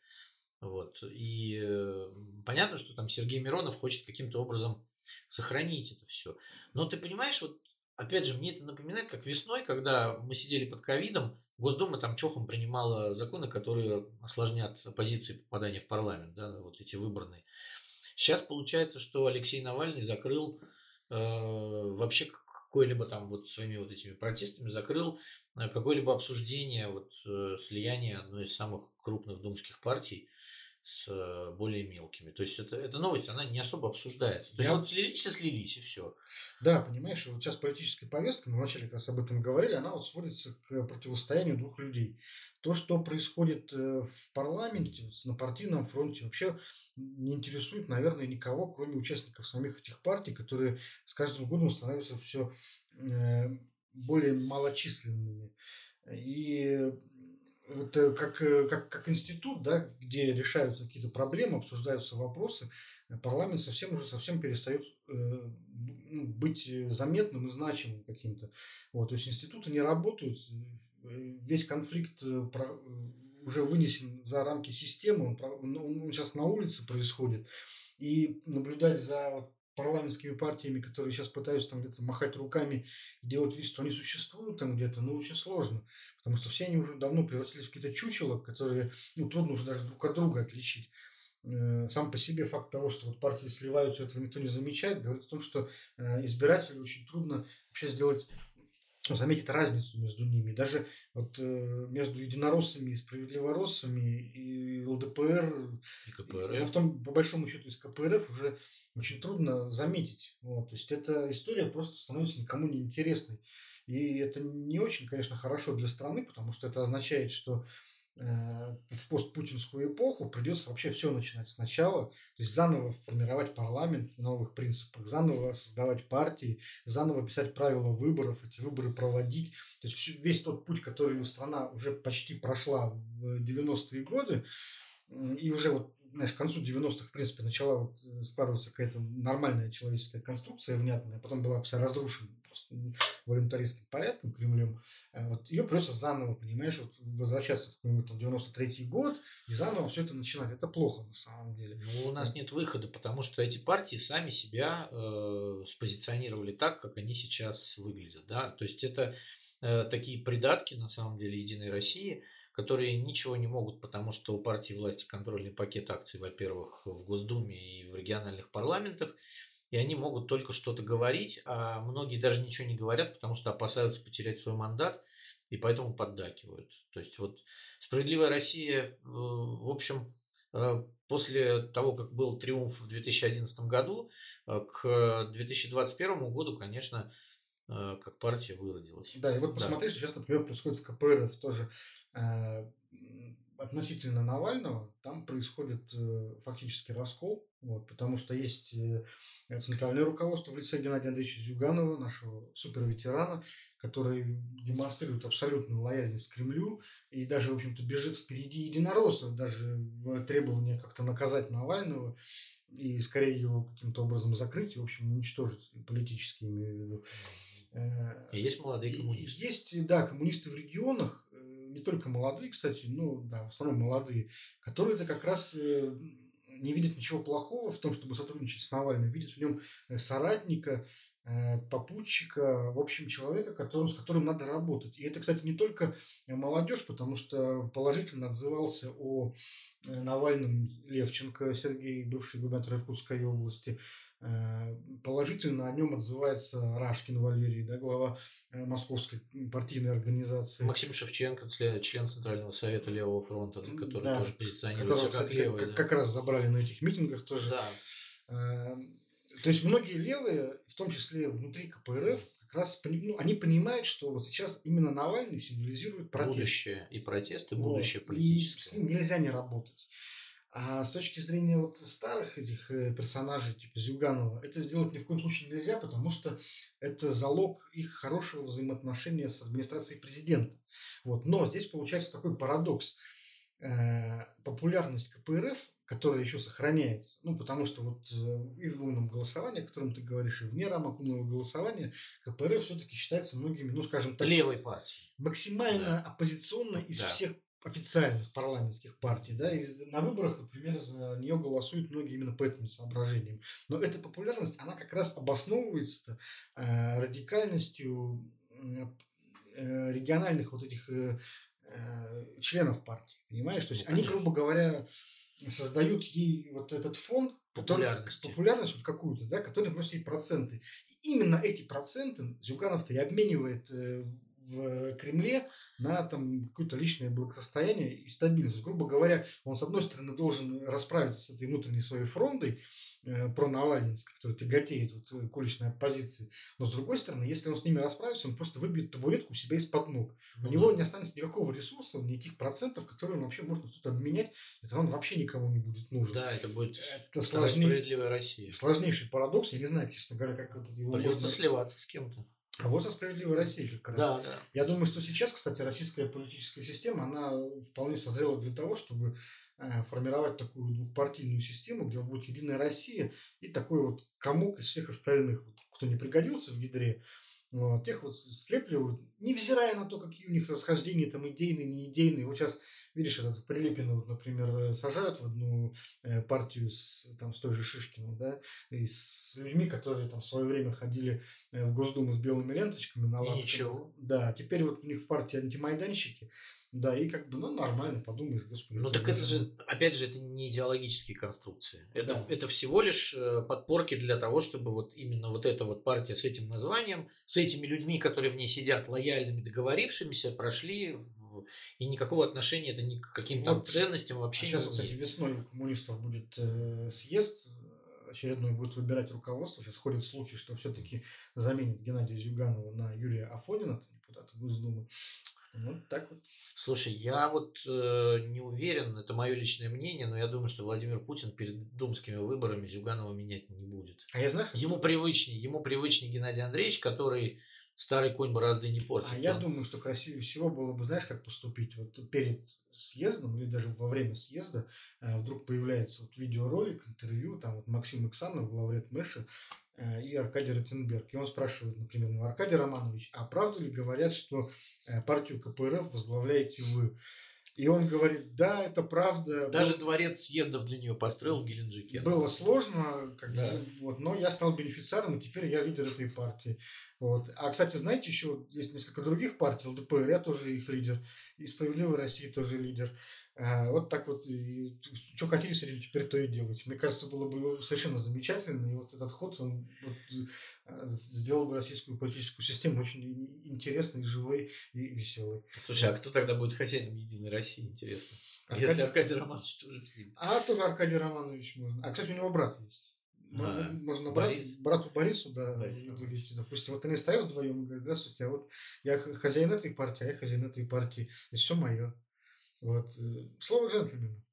Вот. И э, понятно, что там Сергей Миронов хочет каким-то образом сохранить это все. Но ты понимаешь, вот опять же, мне это напоминает, как весной, когда мы сидели под ковидом, Госдума там чохом принимала законы, которые осложнят позиции попадания в парламент, да, вот эти выбранные. Сейчас получается, что Алексей Навальный закрыл э, вообще какое-либо там вот своими вот этими протестами закрыл э, какое-либо обсуждение вот э, слияния одной из самых крупных думских партий с э, более мелкими. То есть это, эта новость, она не особо обсуждается. То Я... есть вот слились и слились, и все. Да, понимаешь, вот сейчас политическая повестка, мы вначале как раз об этом говорили, она вот сводится к противостоянию двух людей. То, что происходит э, в парламенте, на партийном фронте, вообще не интересует, наверное, никого, кроме участников самих этих партий, которые с каждым годом становятся все э, более малочисленными. И это э, как, как, как институт, да, где решаются какие-то проблемы, обсуждаются вопросы, парламент совсем уже совсем перестает э, быть заметным и значимым каким-то. Вот, то есть институты не работают, весь конфликт про, уже вынесен за рамки системы, он, он, он сейчас на улице происходит. И наблюдать за парламентскими партиями, которые сейчас пытаются там где-то махать руками делать вид, что они существуют там где-то, ну, очень сложно. Потому что все они уже давно превратились в какие-то чучела, которые, ну, трудно уже даже друг от друга отличить. Э, сам по себе факт того, что вот партии сливаются, этого никто не замечает, говорит о том, что э, избирателю очень трудно вообще сделать заметить разницу между ними. Даже вот э, между единороссами и справедливороссами и ЛДПР, и КПРФ. Да, в том, по большому счету, из КПРФ уже очень трудно заметить. Вот. То есть эта история просто становится никому не интересной. И это не очень, конечно, хорошо для страны, потому что это означает, что в постпутинскую эпоху придется вообще все начинать сначала, то есть заново формировать парламент на новых принципах, заново создавать партии, заново писать правила выборов, эти выборы проводить. То есть весь тот путь, который страна уже почти прошла в 90-е годы, и уже вот знаешь, к концу 90-х, в принципе, начала вот э, складываться какая-то нормальная человеческая конструкция внятная, потом была вся разрушена просто волюнтаристским порядком, Кремлем, э, вот ее придется заново, понимаешь, вот возвращаться в какой-нибудь 93-й год и заново все это начинать. Это плохо на самом деле. Ну, у нас нет выхода, потому что эти партии сами себя э, спозиционировали так, как они сейчас выглядят, да, то есть это э, такие придатки, на самом деле, Единой России – которые ничего не могут, потому что у партии власти контрольный пакет акций, во-первых, в Госдуме и в региональных парламентах, и они могут только что-то говорить, а многие даже ничего не говорят, потому что опасаются потерять свой мандат, и поэтому поддакивают. То есть вот «Справедливая Россия», э, в общем, э, после того, как был триумф в 2011 году, э, к 2021 году, конечно, как партия выродилась. Да, и вот посмотри, да. что сейчас, например, происходит в КПРФ тоже. Э, относительно Навального там происходит э, фактически раскол, вот, потому что есть э, центральное руководство в лице Геннадия Андреевича Зюганова, нашего суперветерана, который демонстрирует абсолютную лояльность к Кремлю и даже, в общем-то, бежит впереди единороссов, даже в требовании как-то наказать Навального и скорее его каким-то образом закрыть и, в общем, уничтожить политически, имею в виду. И есть молодые коммунисты. Есть, да, коммунисты в регионах, не только молодые, кстати, ну да, в основном молодые, которые-то как раз э, не видят ничего плохого в том, чтобы сотрудничать с Навальным, видят в нем э, соратника, попутчика, в общем, человека, которым, с которым надо работать. И это, кстати, не только молодежь, потому что положительно отзывался о Навальном Левченко Сергей, бывший губернатор Иркутской области, Э, положительно о нем отзывается Рашкин Валерий, да, глава э, Московской партийной организации. Максим Шевченко, член Центрального совета Левого фронта, который да, тоже позиционируется которого, как левый. Как, да. как раз забрали на этих митингах тоже. Да. То есть многие левые, в том числе внутри КПРФ, как раз ну, они понимают, что вот сейчас именно Навальный символизирует протест. Будущее и протест, и будущее вот. политическое. И с ним нельзя не работать. А с точки зрения вот старых этих э, персонажей, типа Зюганова, это делать ни в коем случае нельзя, потому что это залог их хорошего взаимоотношения с администрацией президента. Вот. Но здесь получается такой парадокс. Э, популярность КПРФ, которая еще сохраняется, ну, потому что вот э, и в умном голосовании, о котором ты говоришь, и вне рамок умного голосования, КПРФ все-таки считается многими, ну, скажем так... Левой партией. Максимально да. оппозиционной из да. всех официальных парламентских партий, да, и на выборах, например, за нее голосуют многие именно по этим соображениям. Но эта популярность, она как раз обосновывается э, радикальностью э, региональных вот этих э, э, членов партии, понимаешь? То есть ну, они, грубо говоря, создают ей вот этот фон, популярность, популярность вот какую-то, да, который приносит ей проценты. И именно эти проценты Зюганов-то и обменивает э, в Кремле на там какое-то личное благосостояние и стабильность. Грубо говоря, он, с одной стороны, должен расправиться с этой внутренней своей фронтой, э, про Навальнинск, который тяготеет вот, э, к уличной оппозиции. Но, с другой стороны, если он с ними расправится, он просто выбьет табуретку у себя из-под ног. У него не останется никакого ресурса, никаких процентов, которые он вообще может что-то обменять. Это он вообще никому не будет нужен. Да, это будет это сложней... справедливая Россия. Сложнейший парадокс. Я не знаю, честно говоря, как это его Придется можно... сливаться с кем-то. А вот со справедливой Россией как раз. Да, да. Я думаю, что сейчас, кстати, российская политическая система, она вполне созрела для того, чтобы э, формировать такую двухпартийную систему, где будет Единая Россия и такой вот комок из всех остальных, кто не пригодился в ядре, тех вот слепливают, невзирая на то, какие у них расхождения там идейные, не идейные. Вот сейчас видишь, этот Прилепина, вот, например, э, сажают в одну э, партию с, там, с той же Шишкиным, да, и с людьми, которые там в свое время ходили э, в Госдуму с белыми ленточками на ласке. Ничего. Да, теперь вот у них в партии антимайданщики, да, и как бы, ну, нормально, подумаешь, господи. Ну, так это же, опять же, это не идеологические конструкции. Это, да. это всего лишь подпорки для того, чтобы вот именно вот эта вот партия с этим названием, с этими людьми, которые в ней сидят, лояльными, договорившимися, прошли, в... и никакого отношения это ни к каким-то вот, ценностям вообще а сейчас, не кстати, весной у коммунистов будет э, съезд, очередной будет выбирать руководство. Сейчас ходят слухи, что все-таки заменит Геннадия Зюганова на Юрия Афонина, депутата Госдумы. Вот так вот. Слушай, я вот э, не уверен, это мое личное мнение, но я думаю, что Владимир Путин перед думскими выборами Зюганова менять не будет. А я знаю, ему привычнее, ему привычнее Геннадий Андреевич, который старый конь борозды не портит. А я думаю, что красивее всего было бы, знаешь, как поступить? Вот перед съездом или даже во время съезда э, вдруг появляется вот видеоролик, интервью, там вот Максим Иксанов, главред Мэша, Э, и Аркадий Ротенберг. И он спрашивает, например, ну, Аркадий Романович, а правда ли говорят, что э, партию КПРФ возглавляете вы? И он говорит, да, это правда. Даже был... дворец съездов для нее построил в Геленджике. Было сложно, как да. бы, вот, но я стал бенефициаром, и теперь я лидер этой партии. Вот. А, кстати, знаете, еще есть несколько других партий, ЛДПР, я тоже их лидер, и Справедливая Россия тоже лидер. А, вот так вот, и, что хотели с этим теперь то и делать. Мне кажется, было бы совершенно замечательно, и вот этот ход, он вот, а, сделал бы российскую политическую систему очень интересной, живой и веселой. Слушай, а кто тогда будет хозяином Единой России, интересно? Аркадий... Если Аркадий Романович тоже с ним. А тоже Аркадий Романович можно. А, кстати, у него брат есть. А, можно Борис. Брат, брату Борису, да, Борис, допустим, вот они стоят вдвоем и говорят, здравствуйте, а вот я хозяин этой партии, а я хозяин этой партии, и все мое. Вот. Э, слово джентльмена.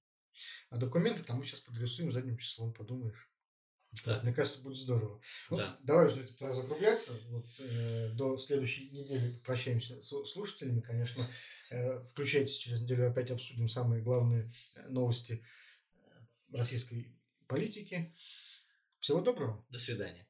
А документы там мы сейчас подрисуем задним числом, подумаешь. Да. Мне кажется, будет здорово. Ну, да. Давай уже тогда закругляться. Вот, э, до следующей недели прощаемся с слушателями. Конечно, э, включайтесь через неделю опять обсудим самые главные э, новости э, российской политики. Всего доброго. До свидания.